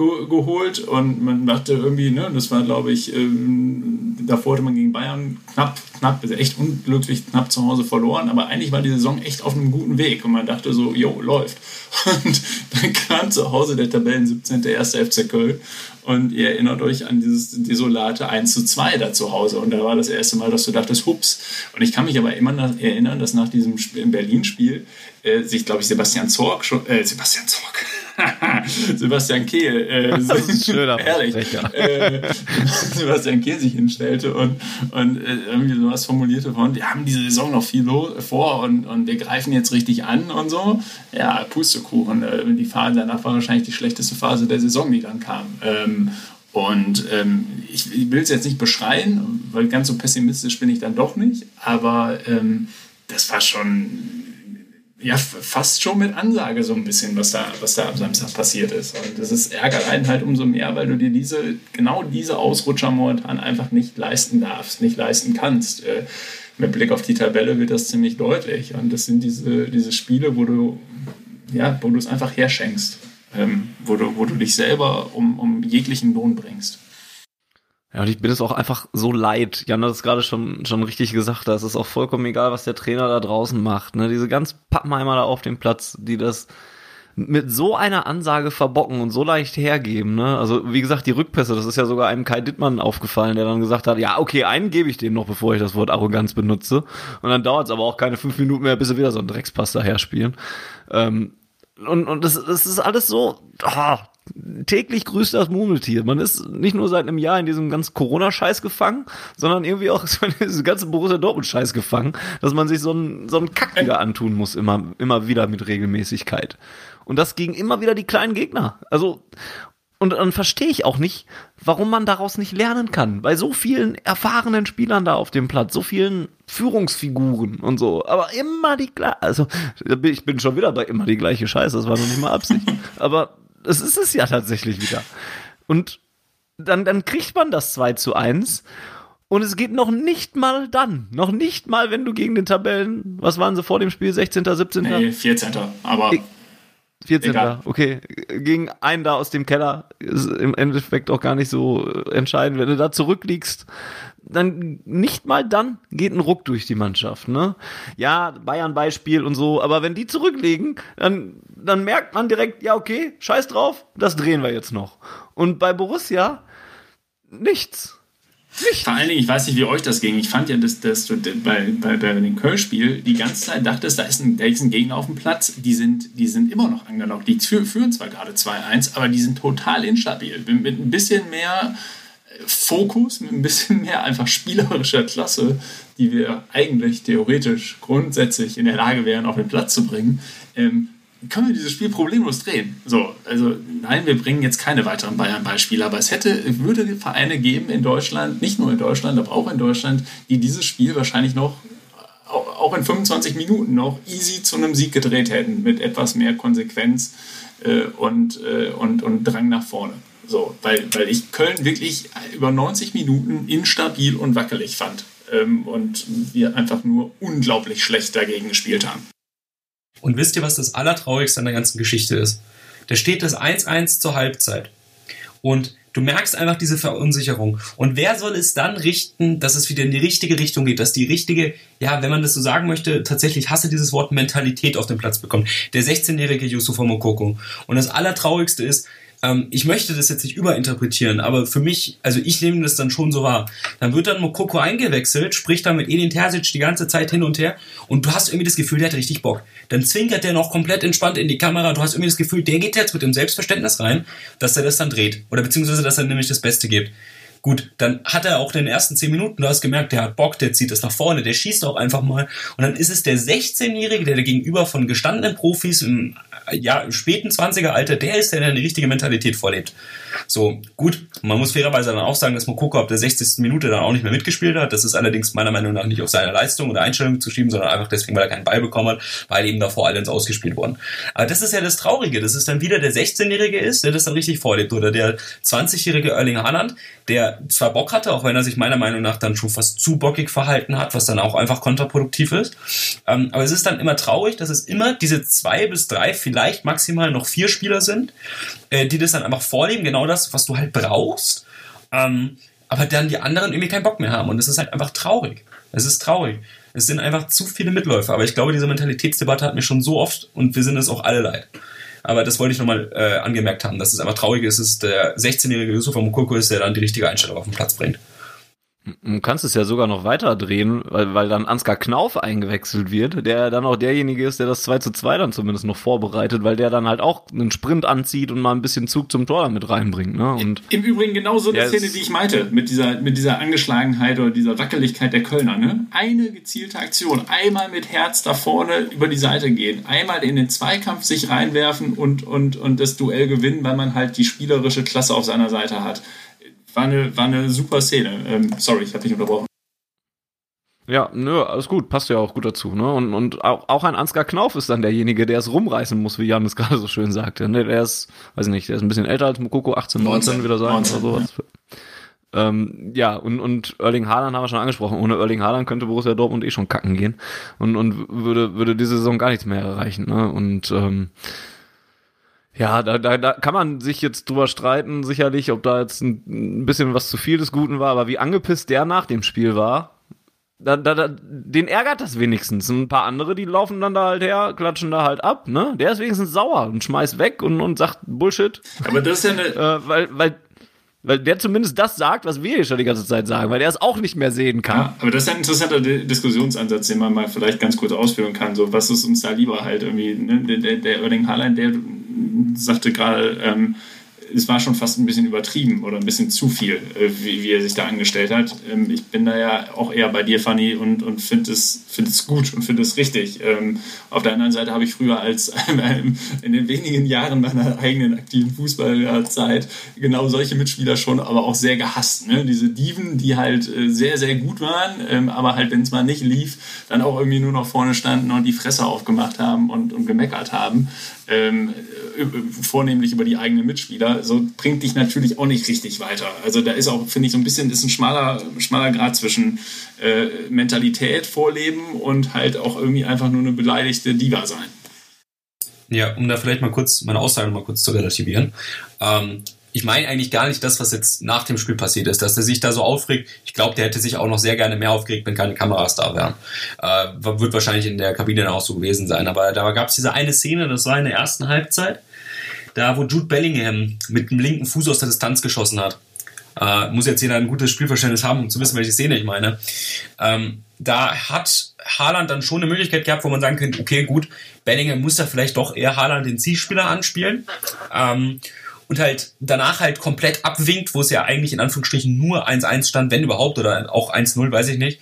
ge geholt und man dachte irgendwie, ne, das war glaube ich, ähm, davor hatte man gegen Bayern knapp, knapp, also echt unglücklich knapp zu Hause verloren, aber eigentlich war die Saison echt auf einem guten Weg und man dachte so, jo, läuft. Und dann kam zu Hause der Tabellen 17. der erste FC Köln und ihr erinnert euch an dieses desolate 1 zu 2 da zu Hause und da war das erste Mal, dass du dachtest, hups. Und ich kann mich aber immer erinnern, dass nach diesem Berlin-Spiel äh, sich, glaube ich, Sebastian Zorg schon, äh, Sebastian Zorg, Sebastian Kehl, äh, das ist schöner ehrlich, äh, Sebastian Kehl sich hinstellte und, und äh, irgendwie sowas formulierte von, wir haben diese Saison noch viel vor und, und wir greifen jetzt richtig an und so. Ja, Pustekuchen. Äh, die Phase danach war wahrscheinlich die schlechteste Phase der Saison, die dann kam. Ähm, und ähm, ich, ich will es jetzt nicht beschreien, weil ganz so pessimistisch bin ich dann doch nicht, aber ähm, das war schon ja, fast schon mit Ansage so ein bisschen, was da, was da am Samstag passiert ist. Und das ist, ärgert einen halt umso mehr, weil du dir diese, genau diese Ausrutscher momentan einfach nicht leisten darfst, nicht leisten kannst. Äh, mit Blick auf die Tabelle wird das ziemlich deutlich. Und das sind diese, diese Spiele, wo du, ja, wo du es einfach herschenkst, ähm, wo, du, wo du dich selber um, um jeglichen Lohn bringst. Ja, und ich bin es auch einfach so leid. Jan hat es gerade schon, schon richtig gesagt. Da ist auch vollkommen egal, was der Trainer da draußen macht. Ne? Diese ganz Pappenheimer da auf dem Platz, die das mit so einer Ansage verbocken und so leicht hergeben. Ne? Also wie gesagt, die Rückpässe, das ist ja sogar einem Kai Dittmann aufgefallen, der dann gesagt hat, ja, okay, einen gebe ich dem noch, bevor ich das Wort Arroganz benutze. Und dann dauert es aber auch keine fünf Minuten mehr, bis sie wieder so einen Dreckspass daher spielen. Ähm, und, und das, das ist alles so, oh, täglich grüßt das Murmeltier. Man ist nicht nur seit einem Jahr in diesem ganzen Corona-Scheiß gefangen, sondern irgendwie auch in diesem ganzen Borussia Dortmund-Scheiß gefangen, dass man sich so einen, so einen Kack wieder antun muss, immer, immer wieder mit Regelmäßigkeit. Und das gegen immer wieder die kleinen Gegner. Also, und dann verstehe ich auch nicht, warum man daraus nicht lernen kann. Bei so vielen erfahrenen Spielern da auf dem Platz, so vielen Führungsfiguren und so. Aber immer die gleiche, also ich bin schon wieder bei immer die gleiche Scheiße, das war noch nicht mal Absicht. Aber es ist es ja tatsächlich wieder. Und dann, dann kriegt man das 2 zu 1. Und es geht noch nicht mal dann. Noch nicht mal, wenn du gegen den Tabellen, was waren sie vor dem Spiel, 16., 17.? Nee, 14. Aber. 14. Egal. Okay. Gegen einen da aus dem Keller ist im Endeffekt auch gar nicht so entscheidend. Wenn du da zurückliegst, dann nicht mal dann geht ein Ruck durch die Mannschaft, ne? Ja, Bayern-Beispiel und so, aber wenn die zurücklegen, dann, dann merkt man direkt, ja, okay, scheiß drauf, das drehen wir jetzt noch. Und bei Borussia nichts. Nichts. Vor allen Dingen, ich weiß nicht, wie euch das ging. Ich fand ja, dass, dass du bei, bei, bei dem Köln-Spiel die ganze Zeit dachtest, da ist, ein, da ist ein Gegner auf dem Platz. Die sind, die sind immer noch angelockt. Die führen zwar gerade 2-1, aber die sind total instabil. Mit ein bisschen mehr Fokus, mit ein bisschen mehr einfach spielerischer Klasse, die wir eigentlich theoretisch grundsätzlich in der Lage wären, auf den Platz zu bringen, ähm, können wir dieses Spiel problemlos drehen. So, also nein, wir bringen jetzt keine weiteren Bayern-Beispiele, aber es hätte, würde Vereine geben in Deutschland, nicht nur in Deutschland, aber auch in Deutschland, die dieses Spiel wahrscheinlich noch auch in 25 Minuten noch easy zu einem Sieg gedreht hätten, mit etwas mehr Konsequenz äh, und, äh, und, und Drang nach vorne. So, weil, weil ich Köln wirklich über 90 Minuten instabil und wackelig fand. Ähm, und wir einfach nur unglaublich schlecht dagegen gespielt haben. Und wisst ihr, was das Allertraurigste an der ganzen Geschichte ist? Da steht das 1-1 zur Halbzeit. Und du merkst einfach diese Verunsicherung. Und wer soll es dann richten, dass es wieder in die richtige Richtung geht, dass die richtige, ja, wenn man das so sagen möchte, tatsächlich hasse dieses Wort Mentalität auf den Platz bekommt. Der 16-jährige Yusufa Mokoko. Und das Allertraurigste ist, ähm, ich möchte das jetzt nicht überinterpretieren, aber für mich, also ich nehme das dann schon so wahr. Dann wird dann Mokoko eingewechselt, spricht dann mit Edin Terzic die ganze Zeit hin und her und du hast irgendwie das Gefühl, der hat richtig Bock. Dann zwinkert der noch komplett entspannt in die Kamera, du hast irgendwie das Gefühl, der geht jetzt mit dem Selbstverständnis rein, dass er das dann dreht. Oder beziehungsweise, dass er nämlich das Beste gibt. Gut, dann hat er auch in den ersten zehn Minuten, du hast gemerkt, der hat Bock, der zieht es nach vorne, der schießt auch einfach mal. Und dann ist es der 16-Jährige, der gegenüber von gestandenen Profis im, ja, im späten 20er Alter, der ist, der eine richtige Mentalität vorlebt. So, gut, man muss fairerweise dann auch sagen, dass Mokoko ab der 60. Minute dann auch nicht mehr mitgespielt hat. Das ist allerdings meiner Meinung nach nicht auf seine Leistung oder Einstellung zu schieben, sondern einfach deswegen, weil er keinen Ball bekommen hat, weil eben davor alle ins Ausgespielt wurden. Aber das ist ja das Traurige, dass es dann wieder der 16-Jährige ist, der das dann richtig vorlebt. Oder der 20-jährige Erling Haaland, der zwar Bock hatte, auch wenn er sich meiner Meinung nach dann schon fast zu bockig verhalten hat, was dann auch einfach kontraproduktiv ist. Ähm, aber es ist dann immer traurig, dass es immer diese zwei bis drei, vielleicht maximal noch vier Spieler sind, äh, die das dann einfach vorleben, genau das, was du halt brauchst. Ähm, aber dann die anderen irgendwie keinen Bock mehr haben. Und es ist halt einfach traurig. Es ist traurig. Es sind einfach zu viele Mitläufer. Aber ich glaube, diese Mentalitätsdebatte hat mir schon so oft und wir sind es auch alle leid. Aber das wollte ich nochmal äh, angemerkt haben, dass es einfach traurig ist, dass der 16-jährige Yusuf Mukoko ist, der dann die richtige Einstellung auf den Platz bringt. Du kannst es ja sogar noch weiter drehen, weil, weil dann Ansgar Knauf eingewechselt wird, der dann auch derjenige ist, der das 2 zu 2 dann zumindest noch vorbereitet, weil der dann halt auch einen Sprint anzieht und mal ein bisschen Zug zum Tor damit reinbringt. Ne? Und Im Übrigen genau so eine Szene, die ich meinte, mit dieser, mit dieser Angeschlagenheit oder dieser Wackeligkeit der Kölner. Ne? Eine gezielte Aktion, einmal mit Herz da vorne über die Seite gehen, einmal in den Zweikampf sich reinwerfen und, und, und das Duell gewinnen, weil man halt die spielerische Klasse auf seiner Seite hat war eine, war eine super Szene. Ähm, sorry, ich habe dich unterbrochen. Ja, nö, alles gut, passt ja auch gut dazu, ne? Und, und auch, auch ein Ansgar Knauf ist dann derjenige, der es rumreißen muss, wie Jan es gerade so schön sagte. Ne? Der ist, weiß nicht, der ist ein bisschen älter als Mokoko, 18, 19, 19 wieder sagen 19, oder sowas. Ja. Ähm, ja, und, und Erling Haaland haben wir schon angesprochen. Ohne Erling Haaland könnte Borussia Dortmund eh schon kacken gehen und, und würde, würde diese Saison gar nichts mehr erreichen. Ne? Und ähm, ja, da, da, da kann man sich jetzt drüber streiten, sicherlich, ob da jetzt ein, bisschen was zu viel des Guten war, aber wie angepisst der nach dem Spiel war, da, da, da, den ärgert das wenigstens. Ein paar andere, die laufen dann da halt her, klatschen da halt ab, ne? Der ist wenigstens sauer und schmeißt weg und, und sagt Bullshit. Aber das ist ja eine. Äh, weil, weil, weil der zumindest das sagt, was wir hier schon die ganze Zeit sagen, weil der es auch nicht mehr sehen kann. Ja, aber das ist ein interessanter Diskussionsansatz, den man mal vielleicht ganz kurz ausführen kann. So, was ist uns da lieber halt irgendwie, ne? Der, der, der Erling Haaland, der sagte gerade, ähm, es war schon fast ein bisschen übertrieben oder ein bisschen zu viel, äh, wie, wie, er sich da angestellt hat. Ähm, ich bin da ja auch eher bei dir, Fanny, und, und finde es, find es gut und finde es richtig. Ähm, auf der anderen Seite habe ich früher als in den wenigen Jahren meiner eigenen aktiven Fußballzeit genau solche Mitspieler schon, aber auch sehr gehasst. Ne? Diese Diven, die halt äh, sehr, sehr gut waren, ähm, aber halt, wenn es mal nicht lief, dann auch irgendwie nur noch vorne standen und die Fresse aufgemacht haben und, und gemeckert haben. Ähm, vornehmlich über die eigenen Mitspieler, so bringt dich natürlich auch nicht richtig weiter. Also da ist auch, finde ich, so ein bisschen ist ein schmaler, schmaler Grad zwischen äh, Mentalität vorleben und halt auch irgendwie einfach nur eine beleidigte Diva sein. Ja, um da vielleicht mal kurz meine Aussage mal kurz zu relativieren. Ähm, ich meine eigentlich gar nicht das, was jetzt nach dem Spiel passiert ist, dass er sich da so aufregt. Ich glaube, der hätte sich auch noch sehr gerne mehr aufgeregt, wenn keine Kameras da wären. Äh, wird wahrscheinlich in der Kabine dann auch so gewesen sein. Aber da gab es diese eine Szene, das war in der ersten Halbzeit, da wo Jude Bellingham mit dem linken Fuß aus der Distanz geschossen hat. Äh, muss jetzt jeder ein gutes Spielverständnis haben, um zu wissen, welche Szene ich meine. Ähm, da hat Haaland dann schon eine Möglichkeit gehabt, wo man sagen könnte, okay, gut, Bellingham muss da vielleicht doch eher Haaland den Zielspieler anspielen. Ähm, und halt danach halt komplett abwinkt, wo es ja eigentlich in Anführungsstrichen nur 1-1 stand, wenn überhaupt, oder auch 1-0, weiß ich nicht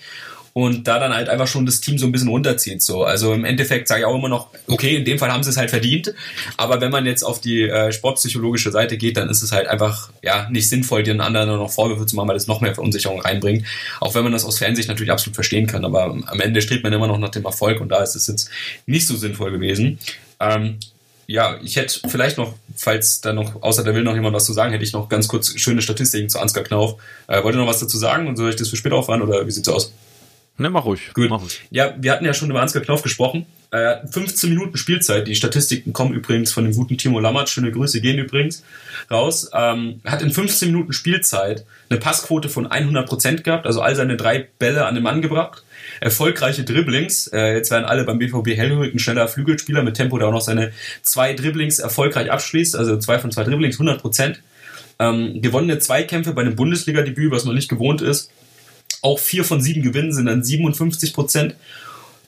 und da dann halt einfach schon das Team so ein bisschen runterzieht. So. Also im Endeffekt sage ich auch immer noch, okay, in dem Fall haben sie es halt verdient, aber wenn man jetzt auf die äh, sportpsychologische Seite geht, dann ist es halt einfach ja nicht sinnvoll, den anderen noch Vorwürfe zu machen, weil das noch mehr Verunsicherung reinbringt. Auch wenn man das aus Fernsicht natürlich absolut verstehen kann, aber am Ende strebt man immer noch nach dem Erfolg und da ist es jetzt nicht so sinnvoll gewesen. Ähm, ja, ich hätte vielleicht noch, falls da noch, außer der will noch jemand was zu sagen, hätte ich noch ganz kurz schöne Statistiken zu Ansgar Knauf. Äh, wollt ihr noch was dazu sagen und soll ich das für später auffahren oder wie sieht's aus? Ne, mach ruhig. Gut. Mach ruhig. Ja, wir hatten ja schon über Ansgar Knopf gesprochen. Äh, 15 Minuten Spielzeit. Die Statistiken kommen übrigens von dem guten Timo Lammert. Schöne Grüße gehen übrigens raus. Ähm, hat in 15 Minuten Spielzeit eine Passquote von 100% gehabt, also all seine drei Bälle an den Mann gebracht. Erfolgreiche Dribblings. Äh, jetzt werden alle beim BVB hellhörig ein schneller Flügelspieler mit Tempo, der auch noch seine zwei Dribblings erfolgreich abschließt. Also zwei von zwei Dribblings, 100%. Ähm, gewonnene Zweikämpfe bei einem Bundesliga-Debüt, was man nicht gewohnt ist. Auch vier von sieben Gewinnen sind dann 57 Prozent.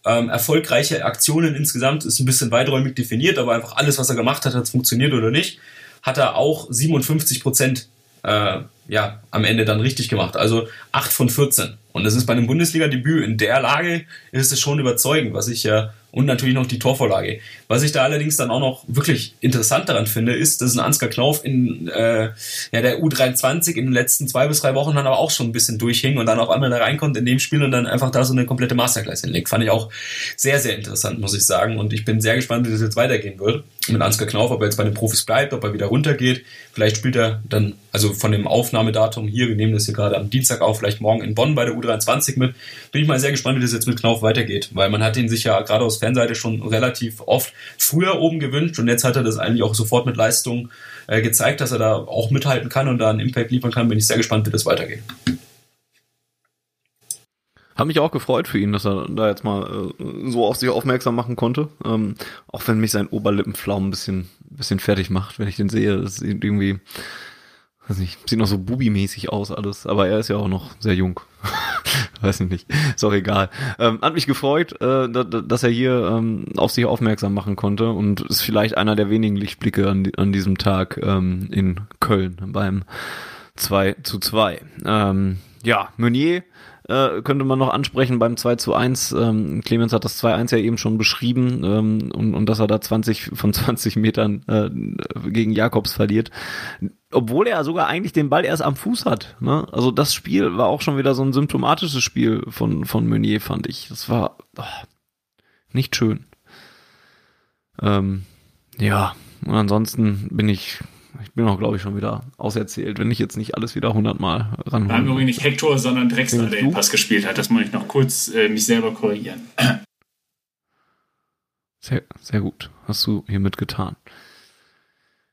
Ähm, erfolgreiche Aktionen insgesamt ist ein bisschen weiträumig definiert, aber einfach alles, was er gemacht hat, hat funktioniert oder nicht, hat er auch 57 Prozent äh, ja, am Ende dann richtig gemacht. Also 8 von 14. Und das ist bei einem Bundesliga-Debüt in der Lage, ist es schon überzeugend, was ich ja und natürlich noch die Torvorlage. Was ich da allerdings dann auch noch wirklich interessant daran finde, ist, dass ein Ansgar Knauf in äh, ja, der U23 in den letzten zwei bis drei Wochen dann aber auch schon ein bisschen durchhing und dann auf einmal da reinkommt in dem Spiel und dann einfach da so eine komplette Masterclass hinlegt. Fand ich auch sehr, sehr interessant, muss ich sagen. Und ich bin sehr gespannt, wie das jetzt weitergehen wird mit Ansgar Knauf, ob er jetzt bei den Profis bleibt, ob er wieder runtergeht. Vielleicht spielt er dann, also von dem Aufnahmedatum hier, wir nehmen das hier gerade am Dienstag auf, vielleicht morgen in Bonn bei der U23 mit. Bin ich mal sehr gespannt, wie das jetzt mit Knauf weitergeht, weil man hat ihn sich ja gerade aus Fanseite schon relativ oft früher oben gewünscht und jetzt hat er das eigentlich auch sofort mit Leistung äh, gezeigt, dass er da auch mithalten kann und da einen Impact liefern kann. Bin ich sehr gespannt, wie das weitergeht. Hat mich auch gefreut für ihn, dass er da jetzt mal äh, so auf sich aufmerksam machen konnte. Ähm, auch wenn mich sein Oberlippenflaum ein bisschen, bisschen fertig macht, wenn ich den sehe. Das sieht irgendwie, weiß nicht, sieht noch so bubimäßig aus alles. Aber er ist ja auch noch sehr jung. weiß ich nicht. Ist auch egal. Ähm, hat mich gefreut, äh, dass er hier ähm, auf sich aufmerksam machen konnte und ist vielleicht einer der wenigen Lichtblicke an, an diesem Tag ähm, in Köln beim 2 zu 2. Ähm, ja, Meunier äh, könnte man noch ansprechen beim 2 zu 1. Ähm, Clemens hat das 2-1 ja eben schon beschrieben ähm, und, und dass er da 20 von 20 Metern äh, gegen Jakobs verliert. Obwohl er sogar eigentlich den Ball erst am Fuß hat. Ne? Also das Spiel war auch schon wieder so ein symptomatisches Spiel von, von Meunier, fand ich. Das war oh, nicht schön. Ähm, ja, und ansonsten bin ich ich bin auch, glaube ich, schon wieder auserzählt, wenn ich jetzt nicht alles wieder hundertmal ran. War übrigens nicht Hector, sondern Drexler, der den Pass gespielt hat. Das muss ich noch kurz äh, mich selber korrigieren. Sehr, sehr gut. Hast du hiermit getan.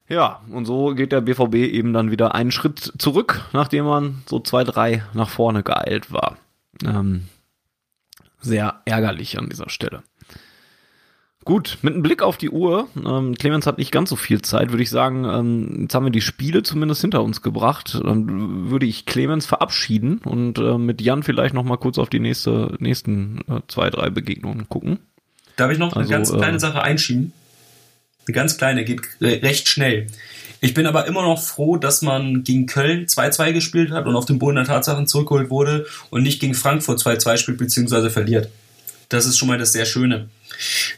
Ja, und so geht der BVB eben dann wieder einen Schritt zurück, nachdem man so zwei, drei nach vorne geeilt war. Ähm, sehr ärgerlich an dieser Stelle. Gut, mit einem Blick auf die Uhr, ähm, Clemens hat nicht ganz so viel Zeit, würde ich sagen, ähm, jetzt haben wir die Spiele zumindest hinter uns gebracht. Dann würde ich Clemens verabschieden und äh, mit Jan vielleicht noch mal kurz auf die nächste, nächsten äh, zwei, drei Begegnungen gucken. Darf ich noch also, eine ganz kleine äh, Sache einschieben? Eine ganz kleine, geht recht schnell. Ich bin aber immer noch froh, dass man gegen Köln 2-2 gespielt hat und auf den Boden der Tatsachen zurückgeholt wurde und nicht gegen Frankfurt 2-2 spielt bzw. verliert. Das ist schon mal das sehr Schöne.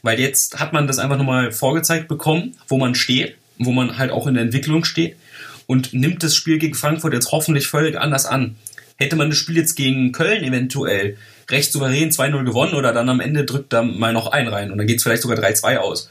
Weil jetzt hat man das einfach nochmal vorgezeigt bekommen, wo man steht, wo man halt auch in der Entwicklung steht und nimmt das Spiel gegen Frankfurt jetzt hoffentlich völlig anders an. Hätte man das Spiel jetzt gegen Köln eventuell recht souverän 2-0 gewonnen oder dann am Ende drückt da mal noch ein rein und dann geht es vielleicht sogar 3-2 aus.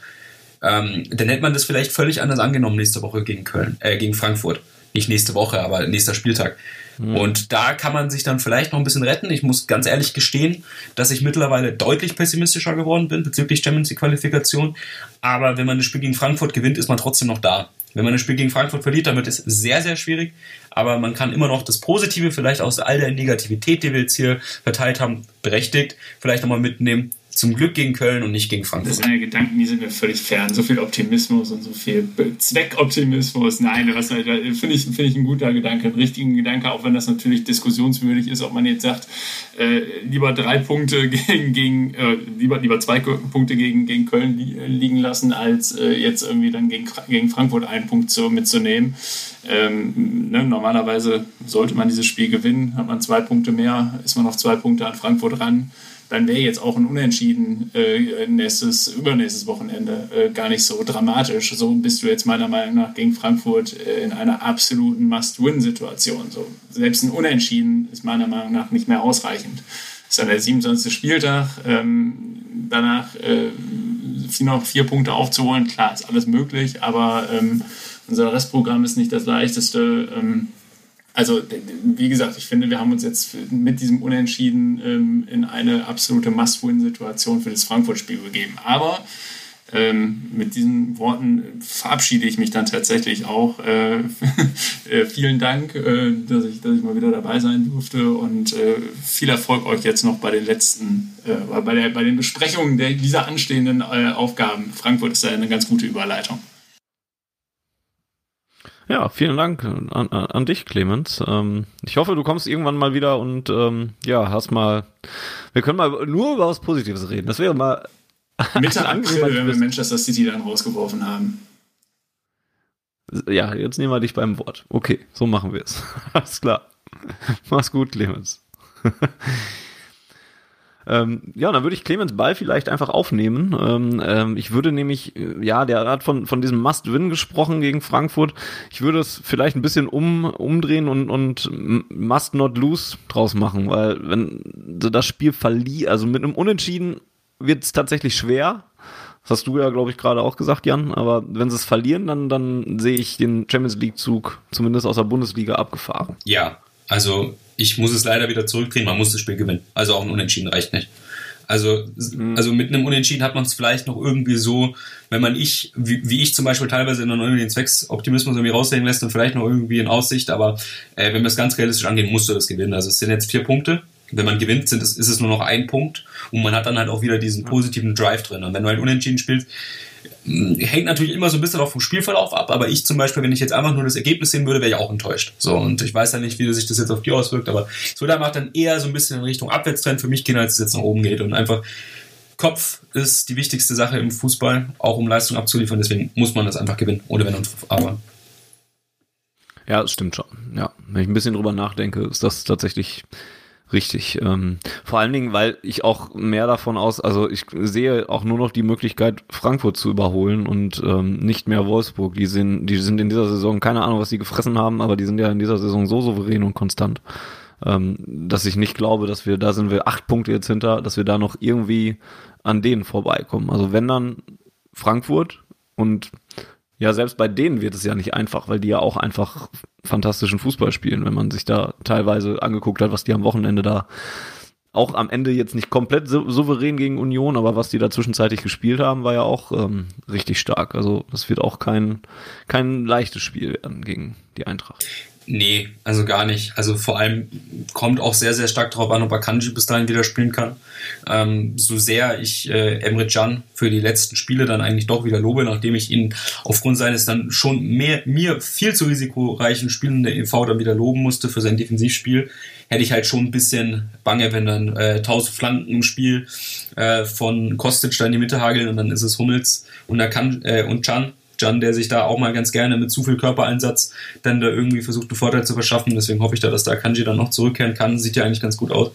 Ähm, dann hätte man das vielleicht völlig anders angenommen nächste Woche gegen Köln, äh, gegen Frankfurt. Nicht nächste Woche, aber nächster Spieltag. Mhm. Und da kann man sich dann vielleicht noch ein bisschen retten. Ich muss ganz ehrlich gestehen, dass ich mittlerweile deutlich pessimistischer geworden bin bezüglich Champions League Qualifikation. Aber wenn man das Spiel gegen Frankfurt gewinnt, ist man trotzdem noch da. Wenn man das Spiel gegen Frankfurt verliert, damit ist sehr, sehr schwierig. Aber man kann immer noch das Positive vielleicht aus all der Negativität, die wir jetzt hier verteilt haben, berechtigt, vielleicht nochmal mitnehmen zum Glück gegen Köln und nicht gegen Frankfurt. Das sind ja Gedanken, die sind mir völlig fern. So viel Optimismus und so viel Zweckoptimismus. Nein, was finde ich, find ich ein guter Gedanke, ein richtiger Gedanke, auch wenn das natürlich diskussionswürdig ist, ob man jetzt sagt, äh, lieber drei Punkte gegen, gegen äh, lieber, lieber zwei Punkte gegen, gegen Köln li liegen lassen, als äh, jetzt irgendwie dann gegen, gegen Frankfurt einen Punkt zu, mitzunehmen. Ähm, ne, normalerweise sollte man dieses Spiel gewinnen, hat man zwei Punkte mehr, ist man auf zwei Punkte an Frankfurt ran dann wäre jetzt auch ein Unentschieden äh, nächstes, übernächstes Wochenende äh, gar nicht so dramatisch. So bist du jetzt meiner Meinung nach gegen Frankfurt äh, in einer absoluten Must-Win-Situation. So, selbst ein Unentschieden ist meiner Meinung nach nicht mehr ausreichend. Das ist dann der 27. Spieltag. Ähm, danach äh, noch vier Punkte aufzuholen, klar, ist alles möglich, aber ähm, unser Restprogramm ist nicht das leichteste. Ähm, also wie gesagt, ich finde, wir haben uns jetzt mit diesem Unentschieden ähm, in eine absolute Must-Win-Situation für das Frankfurt-Spiel begeben. Aber ähm, mit diesen Worten verabschiede ich mich dann tatsächlich auch. Äh, äh, vielen Dank, äh, dass, ich, dass ich mal wieder dabei sein durfte und äh, viel Erfolg euch jetzt noch bei den letzten, äh, bei, der, bei den Besprechungen der, dieser anstehenden äh, Aufgaben. Frankfurt ist ja eine ganz gute Überleitung. Ja, vielen Dank an, an, dich, Clemens. Ähm, ich hoffe, du kommst irgendwann mal wieder und ähm, ja, hast mal. Wir können mal nur über was Positives reden. Das wäre mal Mitte April, wenn wir Manchester City dann rausgeworfen haben. Ja, jetzt nehmen wir dich beim Wort. Okay, so machen wir es. Alles klar. Mach's gut, Clemens. ähm, ja, dann würde ich Clemens Ball vielleicht einfach aufnehmen. Ähm, ähm, ich würde nämlich, äh, ja, der hat von, von diesem Must-Win gesprochen gegen Frankfurt. Ich würde es vielleicht ein bisschen um, umdrehen und, und Must-Not-Lose draus machen, weil wenn das Spiel verliert, also mit einem Unentschieden wird es tatsächlich schwer. Das hast du ja, glaube ich, gerade auch gesagt, Jan. Aber wenn sie es verlieren, dann, dann sehe ich den Champions League-Zug zumindest aus der Bundesliga abgefahren. Ja, also ich muss es leider wieder zurückdrehen. Man muss das Spiel gewinnen. Also auch ein Unentschieden reicht nicht. Also, mhm. also mit einem Unentschieden hat man es vielleicht noch irgendwie so, wenn man ich, wie, wie ich zum Beispiel teilweise in irgendwie den Zwecksoptimismus irgendwie raushängen lässt und vielleicht noch irgendwie in Aussicht, aber äh, wenn wir es ganz realistisch angehen, musst du das gewinnen. Also es sind jetzt vier Punkte wenn man gewinnt, sind es, ist es nur noch ein Punkt und man hat dann halt auch wieder diesen positiven Drive drin. Und wenn du halt unentschieden spielst, hängt natürlich immer so ein bisschen auch vom Spielverlauf ab, aber ich zum Beispiel, wenn ich jetzt einfach nur das Ergebnis sehen würde, wäre ich auch enttäuscht. So, und ich weiß ja nicht, wie sich das jetzt auf die auswirkt, aber so da macht dann eher so ein bisschen in Richtung Abwärtstrend für mich gehen, als es jetzt nach oben geht. Und einfach Kopf ist die wichtigste Sache im Fußball, auch um Leistung abzuliefern, deswegen muss man das einfach gewinnen, ohne wenn und aber. Ja, das stimmt schon. Ja, wenn ich ein bisschen drüber nachdenke, ist das tatsächlich Richtig. Ähm, vor allen Dingen, weil ich auch mehr davon aus, also ich sehe auch nur noch die Möglichkeit, Frankfurt zu überholen und ähm, nicht mehr Wolfsburg. Die sind, die sind in dieser Saison, keine Ahnung, was sie gefressen haben, aber die sind ja in dieser Saison so souverän und konstant, ähm, dass ich nicht glaube, dass wir, da sind wir acht Punkte jetzt hinter, dass wir da noch irgendwie an denen vorbeikommen. Also wenn dann Frankfurt und ja, selbst bei denen wird es ja nicht einfach, weil die ja auch einfach fantastischen Fußball spielen, wenn man sich da teilweise angeguckt hat, was die am Wochenende da auch am Ende jetzt nicht komplett souverän gegen Union, aber was die da zwischenzeitlich gespielt haben, war ja auch ähm, richtig stark. Also das wird auch kein, kein leichtes Spiel werden gegen die Eintracht. Nee, also gar nicht. Also vor allem kommt auch sehr, sehr stark darauf an, ob Akanji bis dahin wieder spielen kann. Ähm, so sehr ich äh, Emre Can für die letzten Spiele dann eigentlich doch wieder lobe, nachdem ich ihn aufgrund seines dann schon mehr, mir viel zu risikoreichen Spielen der EV dann wieder loben musste für sein Defensivspiel, hätte ich halt schon ein bisschen Bange, wenn dann äh, 1000 Flanken im Spiel äh, von Kostic da in die Mitte hageln und dann ist es Hummels und, Akan, äh, und Can Jan, der sich da auch mal ganz gerne mit zu viel Körpereinsatz dann da irgendwie versucht, einen Vorteil zu verschaffen. Deswegen hoffe ich da, dass da Kanji dann noch zurückkehren kann. Sieht ja eigentlich ganz gut aus.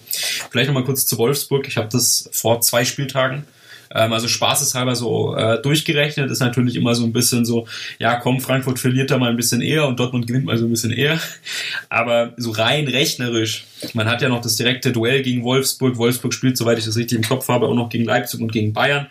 Vielleicht nochmal kurz zu Wolfsburg. Ich habe das vor zwei Spieltagen ähm, also spaßeshalber so äh, durchgerechnet ist natürlich immer so ein bisschen so, ja komm, Frankfurt verliert da mal ein bisschen eher und Dortmund gewinnt mal so ein bisschen eher. Aber so rein rechnerisch, man hat ja noch das direkte Duell gegen Wolfsburg. Wolfsburg spielt, soweit ich das richtig im Kopf habe, auch noch gegen Leipzig und gegen Bayern.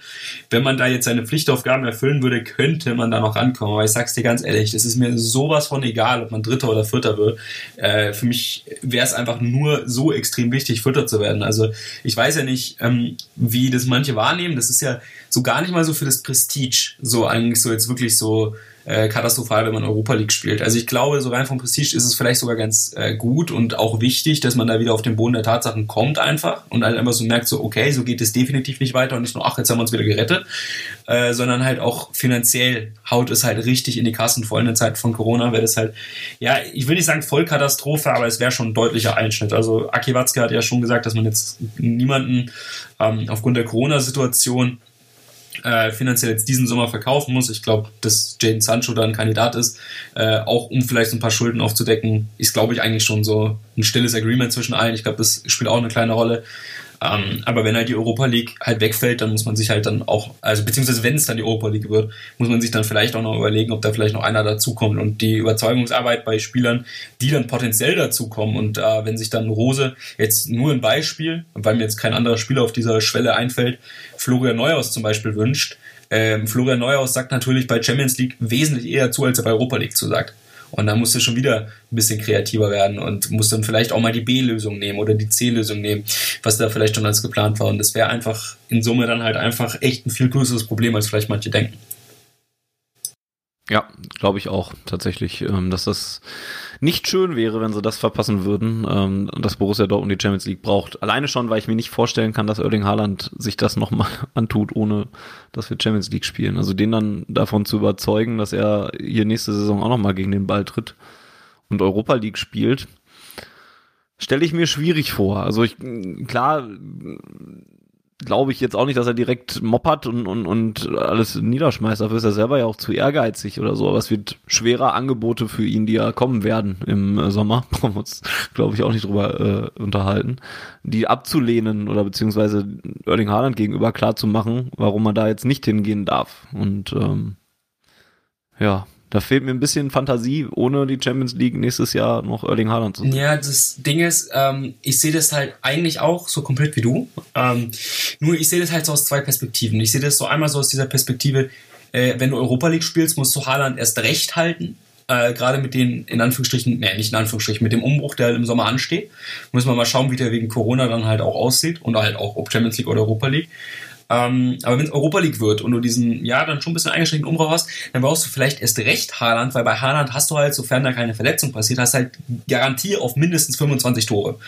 Wenn man da jetzt seine Pflichtaufgaben erfüllen würde, könnte man da noch rankommen. Aber ich sag's dir ganz ehrlich, das ist mir sowas von egal, ob man Dritter oder Vierter wird. Äh, für mich wäre es einfach nur so extrem wichtig, Vierter zu werden. Also ich weiß ja nicht, ähm, wie das manche wahrnehmen. Das ist ja so gar nicht mal so für das Prestige, so eigentlich so jetzt wirklich so äh, katastrophal, wenn man Europa League spielt. Also ich glaube, so rein vom Prestige ist es vielleicht sogar ganz äh, gut und auch wichtig, dass man da wieder auf den Boden der Tatsachen kommt einfach und halt einfach so merkt, so okay, so geht es definitiv nicht weiter und nicht nur, ach, jetzt haben wir uns wieder gerettet, äh, sondern halt auch finanziell haut es halt richtig in die Kassen, vor allem in der Zeit von Corona wäre das halt, ja, ich will nicht sagen Vollkatastrophe, aber es wäre schon ein deutlicher Einschnitt. Also Aki Watzke hat ja schon gesagt, dass man jetzt niemanden ähm, aufgrund der Corona-Situation äh, finanziell jetzt diesen Sommer verkaufen muss. Ich glaube, dass Jaden Sancho da ein Kandidat ist, äh, auch um vielleicht so ein paar Schulden aufzudecken, ist, glaube ich, eigentlich schon so ein stilles Agreement zwischen allen. Ich glaube, das spielt auch eine kleine Rolle. Ähm, aber wenn halt die Europa League halt wegfällt, dann muss man sich halt dann auch, also beziehungsweise wenn es dann die Europa League wird, muss man sich dann vielleicht auch noch überlegen, ob da vielleicht noch einer dazukommt. Und die Überzeugungsarbeit bei Spielern, die dann potenziell dazukommen und äh, wenn sich dann Rose jetzt nur ein Beispiel, weil mir jetzt kein anderer Spieler auf dieser Schwelle einfällt, Florian Neuhaus zum Beispiel wünscht, ähm, Florian Neuhaus sagt natürlich bei Champions League wesentlich eher zu, als er bei Europa League zusagt. Und dann musst du schon wieder ein bisschen kreativer werden und musst dann vielleicht auch mal die B-Lösung nehmen oder die C-Lösung nehmen, was da vielleicht schon als geplant war. Und das wäre einfach in Summe dann halt einfach echt ein viel größeres Problem, als vielleicht manche denken. Ja, glaube ich auch tatsächlich, ähm, dass das nicht schön wäre, wenn sie das verpassen würden, ähm, dass Borussia Dortmund die Champions League braucht. Alleine schon, weil ich mir nicht vorstellen kann, dass Erling Haaland sich das nochmal antut, ohne dass wir Champions League spielen. Also den dann davon zu überzeugen, dass er hier nächste Saison auch nochmal gegen den Ball tritt und Europa League spielt, stelle ich mir schwierig vor. Also ich, klar, glaube ich jetzt auch nicht, dass er direkt moppert und, und, und alles niederschmeißt. Dafür ist er selber ja auch zu ehrgeizig oder so. Aber es wird schwerer Angebote für ihn, die ja kommen werden im äh, Sommer. Brauchen wir uns, glaube ich, auch nicht drüber äh, unterhalten. Die abzulehnen oder beziehungsweise Erling Haaland gegenüber klar zu machen, warum man da jetzt nicht hingehen darf. Und ähm, ja, da fehlt mir ein bisschen Fantasie, ohne die Champions League nächstes Jahr noch Erling Haaland zu sehen. Ja, das Ding ist, ähm, ich sehe das halt eigentlich auch so komplett wie du. Ähm, nur ich sehe das halt so aus zwei Perspektiven. Ich sehe das so einmal so aus dieser Perspektive, äh, wenn du Europa League spielst, musst du Haaland erst recht halten. Äh, Gerade mit den, in Anführungsstrichen, nee, nicht in Anführungsstrichen, mit dem Umbruch, der halt im Sommer ansteht. Müssen wir mal schauen, wie der wegen Corona dann halt auch aussieht und halt auch ob Champions League oder Europa League. Ähm, aber wenn es Europa League wird und du diesen, ja, dann schon ein bisschen eingeschränkten Umbruch hast, dann brauchst du vielleicht erst recht Haaland, weil bei Haaland hast du halt, sofern da keine Verletzung passiert, hast halt Garantie auf mindestens 25 Tore.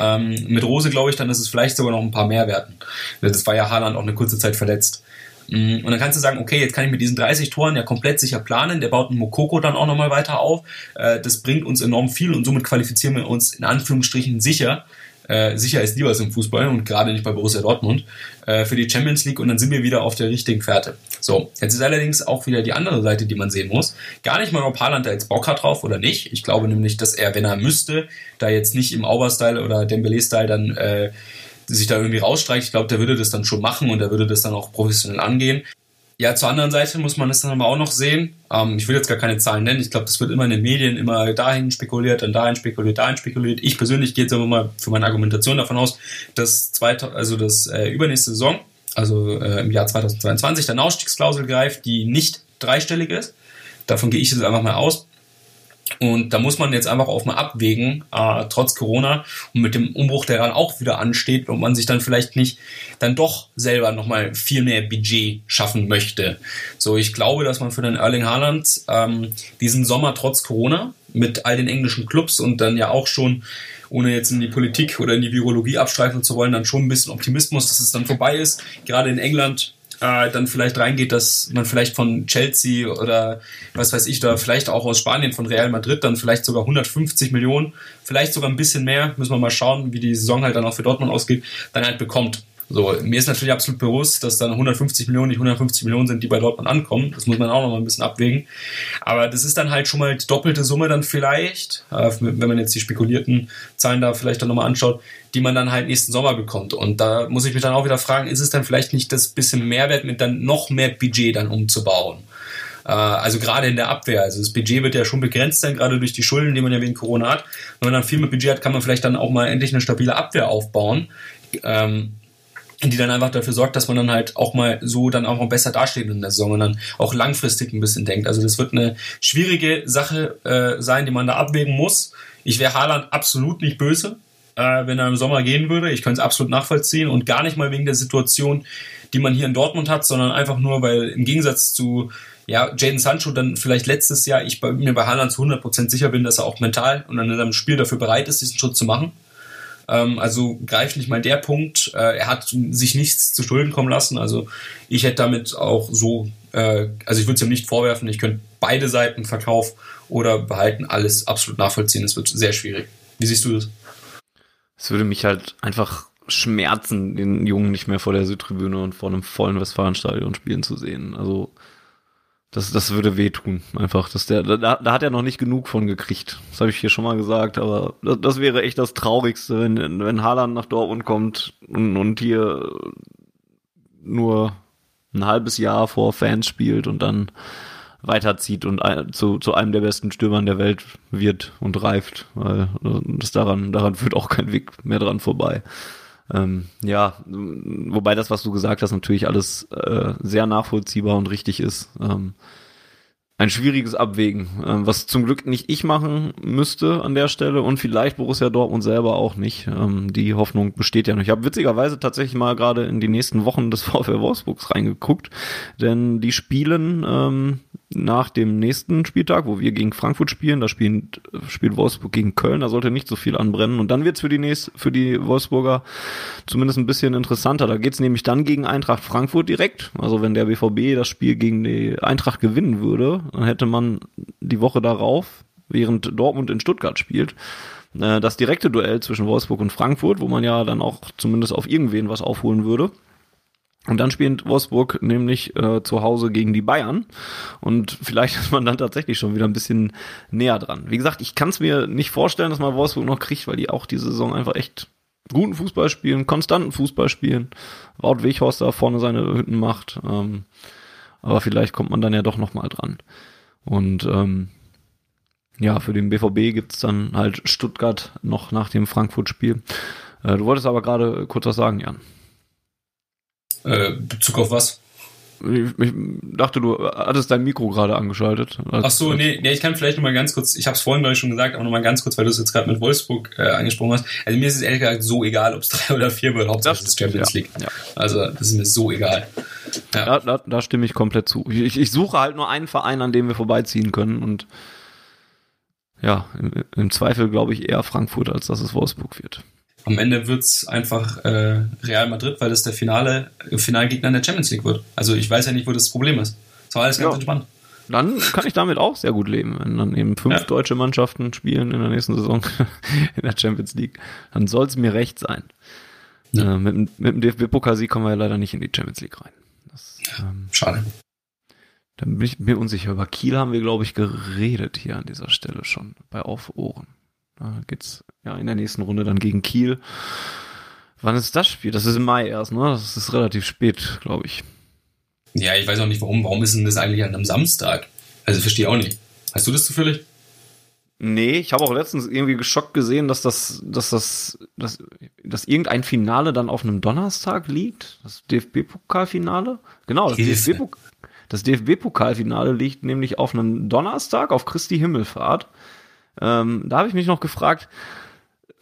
Ähm, mit Rose glaube ich dann, dass es vielleicht sogar noch ein paar mehr werden. Das war ja Haaland auch eine kurze Zeit verletzt. Mm, und dann kannst du sagen, okay, jetzt kann ich mit diesen 30 Toren ja komplett sicher planen. Der baut einen Mokoko dann auch nochmal weiter auf. Äh, das bringt uns enorm viel und somit qualifizieren wir uns in Anführungsstrichen sicher äh, sicher ist nie was im Fußball und gerade nicht bei Borussia Dortmund, äh, für die Champions League und dann sind wir wieder auf der richtigen Fährte. So, jetzt ist allerdings auch wieder die andere Seite, die man sehen muss. Gar nicht mal, ob Haaland da jetzt Bock hat drauf oder nicht. Ich glaube nämlich, dass er, wenn er müsste, da jetzt nicht im Auber-Style oder Dembele-Style dann äh, sich da irgendwie rausstreicht. Ich glaube, der würde das dann schon machen und der würde das dann auch professionell angehen. Ja, zur anderen Seite muss man es dann aber auch noch sehen. Ähm, ich will jetzt gar keine Zahlen nennen. Ich glaube, das wird immer in den Medien immer dahin spekuliert, dann dahin spekuliert, dahin spekuliert. Ich persönlich gehe jetzt aber mal für meine Argumentation davon aus, dass zweite, also das äh, übernächste Saison, also äh, im Jahr 2022, der Ausstiegsklausel greift, die nicht dreistellig ist. Davon gehe ich jetzt einfach mal aus. Und da muss man jetzt einfach auch mal abwägen, äh, trotz Corona und mit dem Umbruch, der dann auch wieder ansteht, ob man sich dann vielleicht nicht dann doch selber nochmal viel mehr Budget schaffen möchte. So, ich glaube, dass man für den Erling Haaland ähm, diesen Sommer trotz Corona mit all den englischen Clubs und dann ja auch schon, ohne jetzt in die Politik oder in die Virologie abstreifen zu wollen, dann schon ein bisschen Optimismus, dass es dann vorbei ist. Gerade in England äh, dann vielleicht reingeht, dass man vielleicht von Chelsea oder was weiß ich, da vielleicht auch aus Spanien von Real Madrid dann vielleicht sogar 150 Millionen, vielleicht sogar ein bisschen mehr, müssen wir mal schauen, wie die Saison halt dann auch für Dortmund ausgeht, dann halt bekommt. So, mir ist natürlich absolut bewusst, dass dann 150 Millionen nicht 150 Millionen sind, die bei Dortmund ankommen. Das muss man auch noch mal ein bisschen abwägen. Aber das ist dann halt schon mal die doppelte Summe dann vielleicht, äh, wenn man jetzt die spekulierten Zahlen da vielleicht dann nochmal anschaut, die man dann halt nächsten Sommer bekommt. Und da muss ich mich dann auch wieder fragen, ist es dann vielleicht nicht das bisschen Mehrwert mit dann noch mehr Budget dann umzubauen? Äh, also gerade in der Abwehr. Also das Budget wird ja schon begrenzt sein, gerade durch die Schulden, die man ja wegen Corona hat. Wenn man dann viel mehr Budget hat, kann man vielleicht dann auch mal endlich eine stabile Abwehr aufbauen. Ähm, die dann einfach dafür sorgt, dass man dann halt auch mal so dann auch mal besser dasteht in der Saison und dann auch langfristig ein bisschen denkt. Also das wird eine schwierige Sache äh, sein, die man da abwägen muss. Ich wäre Haaland absolut nicht böse, äh, wenn er im Sommer gehen würde. Ich könnte es absolut nachvollziehen und gar nicht mal wegen der Situation, die man hier in Dortmund hat, sondern einfach nur, weil im Gegensatz zu ja, Jaden Sancho dann vielleicht letztes Jahr ich bei, mir bei Haaland zu 100% sicher bin, dass er auch mental und in seinem Spiel dafür bereit ist, diesen Schritt zu machen. Ähm, also greift nicht mal der Punkt. Äh, er hat sich nichts zu Schulden kommen lassen. Also ich hätte damit auch so, äh, also ich würde es ihm nicht vorwerfen. Ich könnte beide Seiten Verkauf oder behalten alles absolut nachvollziehen. Es wird sehr schwierig. Wie siehst du das? Es würde mich halt einfach schmerzen, den Jungen nicht mehr vor der Südtribüne und vor einem vollen Westfalenstadion spielen zu sehen. Also das, das würde wehtun, einfach. Das der, da, da hat er noch nicht genug von gekriegt. Das habe ich hier schon mal gesagt, aber das, das wäre echt das Traurigste, wenn, wenn Haaland nach Dortmund kommt und, und hier nur ein halbes Jahr vor Fans spielt und dann weiterzieht und ein, zu, zu einem der besten Stürmern der Welt wird und reift. Weil das daran, daran führt auch kein Weg mehr dran vorbei. Ähm, ja, wobei das, was du gesagt hast, natürlich alles äh, sehr nachvollziehbar und richtig ist. Ähm, ein schwieriges Abwägen, äh, was zum Glück nicht ich machen müsste an der Stelle und vielleicht Borussia Dortmund selber auch nicht. Ähm, die Hoffnung besteht ja noch. Ich habe witzigerweise tatsächlich mal gerade in die nächsten Wochen des VfL Wolfsburgs reingeguckt, denn die spielen ähm, nach dem nächsten Spieltag, wo wir gegen Frankfurt spielen, da spielen, spielt Wolfsburg gegen Köln, da sollte nicht so viel anbrennen. Und dann wird's für für die Wolfsburger zumindest ein bisschen interessanter. Da geht's nämlich dann gegen Eintracht Frankfurt direkt. Also wenn der BVB das Spiel gegen die Eintracht gewinnen würde, dann hätte man die Woche darauf, während Dortmund in Stuttgart spielt, äh, das direkte Duell zwischen Wolfsburg und Frankfurt, wo man ja dann auch zumindest auf irgendwen was aufholen würde. Und dann spielt Wolfsburg nämlich äh, zu Hause gegen die Bayern. Und vielleicht ist man dann tatsächlich schon wieder ein bisschen näher dran. Wie gesagt, ich kann es mir nicht vorstellen, dass man Wolfsburg noch kriegt, weil die auch diese Saison einfach echt guten Fußball spielen, konstanten Fußball spielen. Wout Weghorst da vorne seine Hütten macht. Ähm, aber vielleicht kommt man dann ja doch nochmal dran. Und ähm, ja, für den BVB gibt's dann halt Stuttgart noch nach dem Frankfurt-Spiel. Äh, du wolltest aber gerade kurz was sagen, Jan. Äh, Bezug auf was? Ich, dachte, du hattest dein Mikro gerade angeschaltet. Ach so, nee, nee, ich kann vielleicht noch mal ganz kurz, ich habe es vorhin glaube ich schon gesagt, aber noch mal ganz kurz, weil du es jetzt gerade mit Wolfsburg äh, angesprochen hast. Also mir ist es ehrlich gesagt so egal, ob es drei oder vier wird, Hauptsache es ist Champions ja, League. ja. Also das ist mir so egal. Ja. Da, da, da stimme ich komplett zu. Ich, ich suche halt nur einen Verein, an dem wir vorbeiziehen können und ja, im, im Zweifel glaube ich eher Frankfurt, als dass es Wolfsburg wird. Am Ende wird's einfach äh, Real Madrid, weil das der Finale, Finalgegner in der Champions League wird. Also ich weiß ja nicht, wo das Problem ist. Das war alles ganz Ja. entspannt. Dann kann ich damit auch sehr gut leben, wenn dann eben fünf Ja. deutsche Mannschaften spielen in der nächsten Saison in der Champions League. Dann soll es mir recht sein. Ja. Äh, mit, dem- mit dem DFB-Pokalsieg kommen wir ja leider nicht in die Champions League rein. Das, ähm, Schade. Dann bin ich mir unsicher. Über Kiel haben wir, glaube ich, geredet hier an dieser Stelle schon bei Auf Ohren. Da geht's ja in der nächsten Runde dann gegen Kiel. Wann ist das Spiel? Das ist im Mai erst, ne? Das ist relativ spät, glaube ich. Ja, ich weiß auch nicht, warum. Warum ist denn das eigentlich an einem Samstag? Also verstehe auch nicht. Hast du das zufällig? Nee, ich habe auch letztens irgendwie geschockt gesehen, dass das, dass das, dass, dass irgendein Finale dann auf einem Donnerstag liegt. Das DFB-Pokalfinale? Genau, das Hilfe. DFB-Pokal. Das DFB-Pokalfinale liegt nämlich auf einem Donnerstag auf Christi Himmelfahrt. Ähm, da habe ich mich noch gefragt,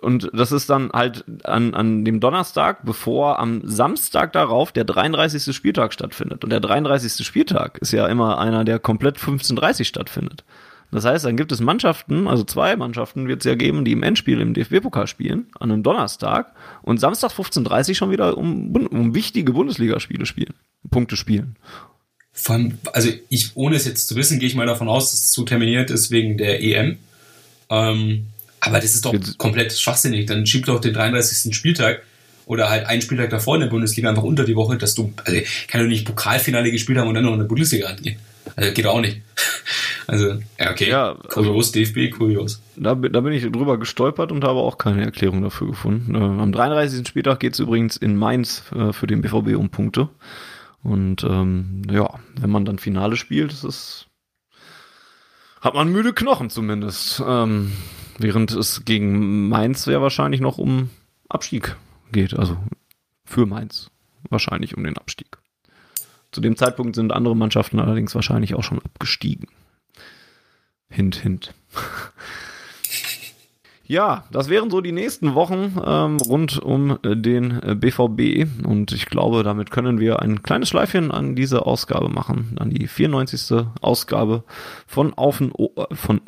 und das ist dann halt an, an dem Donnerstag, bevor am Samstag darauf der 33. Spieltag stattfindet. Und der 33. Spieltag ist ja immer einer, der komplett 15.30 stattfindet. Das heißt, dann gibt es Mannschaften, also zwei Mannschaften wird es ja geben, die im Endspiel im DFB-Pokal spielen, an einem Donnerstag und Samstag 15.30 schon wieder um, um wichtige Bundesligaspiele spielen, Punkte spielen. Allem, also ich, ohne es jetzt zu wissen, gehe ich mal davon aus, dass es so terminiert ist wegen der EM. Ähm, aber das ist doch Jetzt- komplett schwachsinnig. Dann schiebt doch den 33. Spieltag oder halt einen Spieltag davor in der Bundesliga einfach unter die Woche, dass du, also kann du nicht Pokalfinale gespielt haben und dann noch in der Bundesliga angehen. Also geht auch nicht. Also, ja, okay. Ja, also- kurios, DFB, kurios. Da, bin- da bin ich drüber gestolpert und habe auch keine Erklärung dafür gefunden. Äh, am 33. Spieltag geht es übrigens in Mainz äh, für den BVB um Punkte. Und ähm, ja, wenn man dann Finale spielt, ist es, hat man müde Knochen zumindest. Ähm, während es gegen Mainz ja wahrscheinlich noch um Abstieg geht. Also für Mainz wahrscheinlich um den Abstieg. Zu dem Zeitpunkt sind andere Mannschaften allerdings wahrscheinlich auch schon abgestiegen. Hint, hint. Ja, das wären so die nächsten Wochen ähm, rund um äh, den äh, BVB und ich glaube, damit können wir ein kleines Schleifchen an diese Ausgabe machen, an die 94. Ausgabe von Aufen O- von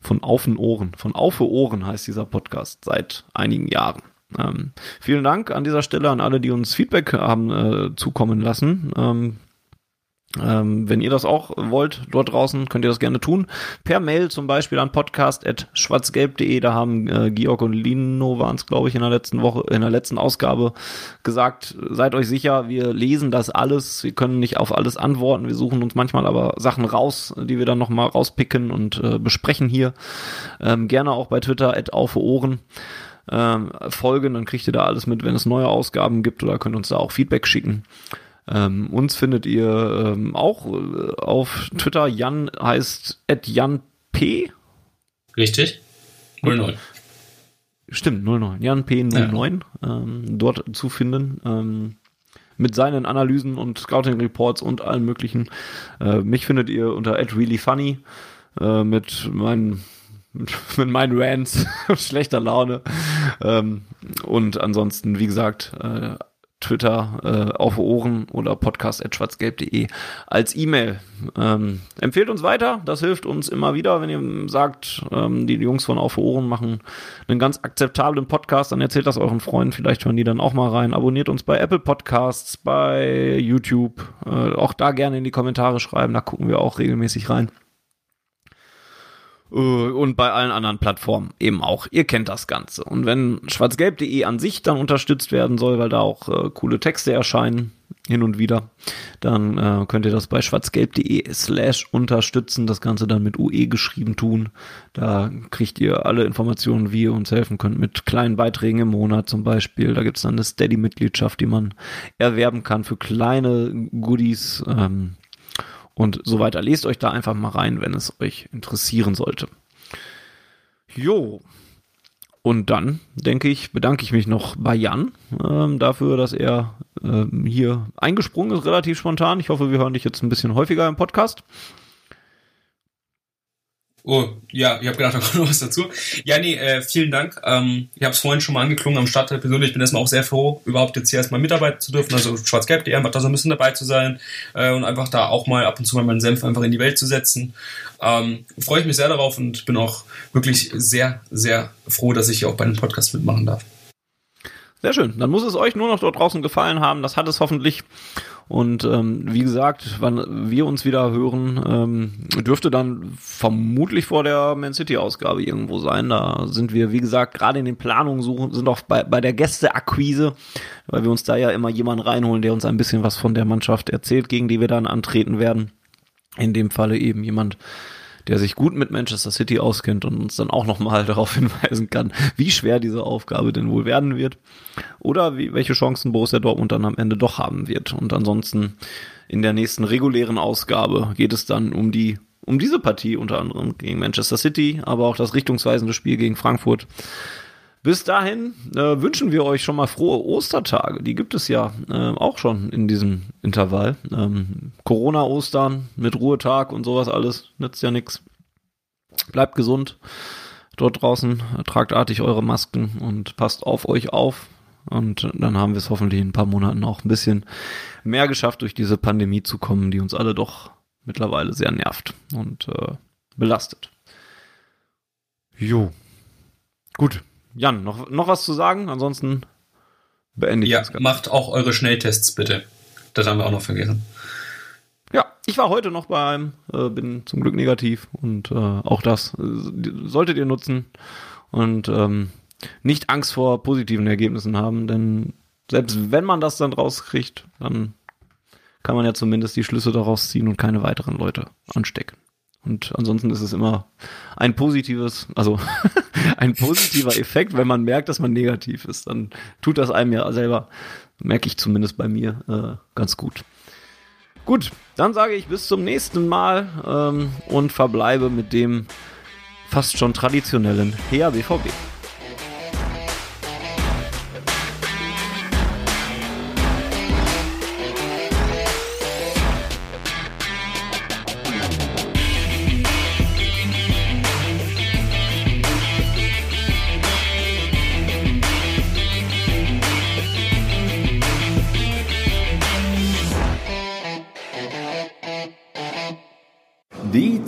von Aufen Ohren, von Aufe Ohren heißt dieser Podcast seit einigen Jahren. Ähm, vielen Dank an dieser Stelle an alle, die uns Feedback haben äh, zukommen lassen. Ähm, ähm, wenn ihr das auch wollt dort draußen, könnt ihr das gerne tun. Per Mail zum Beispiel an podcast.schwarzgelb.de. Da haben äh, Georg und Lino waren es, glaube ich, in der letzten Woche, in der letzten Ausgabe gesagt, seid euch sicher, wir lesen das alles. Wir können nicht auf alles antworten. Wir suchen uns manchmal aber Sachen raus, die wir dann nochmal rauspicken und äh, besprechen hier. Ähm, gerne auch bei Twitter at auf Ohren ähm, folgen, dann kriegt ihr da alles mit, wenn es neue Ausgaben gibt oder könnt uns da auch Feedback schicken. Ähm, uns findet ihr ähm, auch äh, auf Twitter. Jan heißt @janp. Richtig? 0-0. Stimmt, 09. Jan P09. Ähm, dort zu finden. Ähm, mit seinen Analysen und Scouting Reports und allem möglichen. Äh, mich findet ihr unter @reallyfunny äh, mit meinen mit meinen Rants schlechter Laune ähm, und ansonsten wie gesagt äh, Twitter äh, auf Ohren oder podcast.schwarzgelb.de als E-Mail. Ähm, empfehlt uns weiter, das hilft uns immer wieder, wenn ihr sagt, ähm, die Jungs von Auf Ohren machen einen ganz akzeptablen Podcast, dann erzählt das euren Freunden, vielleicht hören die dann auch mal rein. Abonniert uns bei Apple Podcasts, bei YouTube, äh, auch da gerne in die Kommentare schreiben, da gucken wir auch regelmäßig rein. Äh, und bei allen anderen Plattformen eben auch. Ihr kennt das Ganze. Und wenn schwarzgelb.de an sich dann unterstützt werden soll, weil da auch äh, coole Texte erscheinen, hin und wieder, dann äh, könnt ihr das bei schwarzgelb.de slash unterstützen, das Ganze dann mit UE geschrieben tun. Da kriegt ihr alle Informationen, wie ihr uns helfen könnt, mit kleinen Beiträgen im Monat zum Beispiel. Da gibt's dann eine Steady-Mitgliedschaft, die man erwerben kann für kleine Goodies. Ähm, und so weiter. Lest euch da einfach mal rein, wenn es euch interessieren sollte. Jo. Und dann, denke ich, bedanke ich mich noch bei Jan ähm, dafür, dass er ähm, hier eingesprungen ist, relativ spontan. Ich hoffe, wir hören dich jetzt ein bisschen häufiger im Podcast. Oh, ja, ich habe gedacht, da kommt noch was dazu. Ja, nee, äh, vielen Dank. Ähm, ich habe es vorhin schon mal angeklungen am Start der Episode. Ich bin erstmal auch sehr froh, überhaupt jetzt hier erstmal mitarbeiten zu dürfen. Also schwarzgelb.de einfach da so ein bisschen dabei zu sein äh, und einfach da auch mal ab und zu mal meinen Senf einfach in die Welt zu setzen. Ähm, Freue ich mich sehr darauf und bin auch wirklich sehr, sehr froh, dass ich hier auch bei dem Podcast mitmachen darf. Sehr schön. Dann muss es euch nur noch dort draußen gefallen haben. Das hat es hoffentlich. Und ähm, wie gesagt, wann wir uns wieder hören, ähm, dürfte dann vermutlich vor der Man City-Ausgabe irgendwo sein. Da sind wir, wie gesagt, gerade in den Planungen suchen, sind auch bei, bei der Gästeakquise, weil wir uns da ja immer jemanden reinholen, der uns ein bisschen was von der Mannschaft erzählt, gegen die wir dann antreten werden. In dem Falle eben jemand, der sich gut mit Manchester City auskennt und uns dann auch nochmal darauf hinweisen kann, wie schwer diese Aufgabe denn wohl werden wird oder wie, welche Chancen Borussia Dortmund dann am Ende doch haben wird. Und ansonsten in der nächsten regulären Ausgabe geht es dann um die um diese Partie unter anderem gegen Manchester City, aber auch das richtungsweisende Spiel gegen Frankfurt. Bis dahin äh, wünschen wir euch schon mal frohe Ostertage. Die gibt es ja äh, auch schon in diesem Intervall. Ähm, Corona-Ostern mit Ruhetag und sowas alles nützt ja nichts. Bleibt gesund dort draußen, tragt artig eure Masken und passt auf euch auf. Und dann haben wir es hoffentlich in ein paar Monaten auch ein bisschen mehr geschafft, durch diese Pandemie zu kommen, die uns alle doch mittlerweile sehr nervt und äh, belastet. Jo. Gut. Jan, noch, noch was zu sagen? Ansonsten beende ich ja, das Ganze. macht auch eure Schnelltests bitte. Das haben wir auch noch vergessen. Ja, ich war heute noch bei einem, äh, bin zum Glück negativ und äh, auch das äh, solltet ihr nutzen und ähm, nicht Angst vor positiven Ergebnissen haben, denn selbst wenn man das dann rauskriegt, dann kann man ja zumindest die Schlüsse daraus ziehen und keine weiteren Leute anstecken. Und ansonsten ist es immer ein positives, also ein positiver Effekt, wenn man merkt, dass man negativ ist. Dann tut das einem ja selber, merke ich zumindest bei mir, äh, ganz gut. Gut, dann sage ich bis zum nächsten Mal ähm, und verbleibe mit dem fast schon traditionellen HABVB.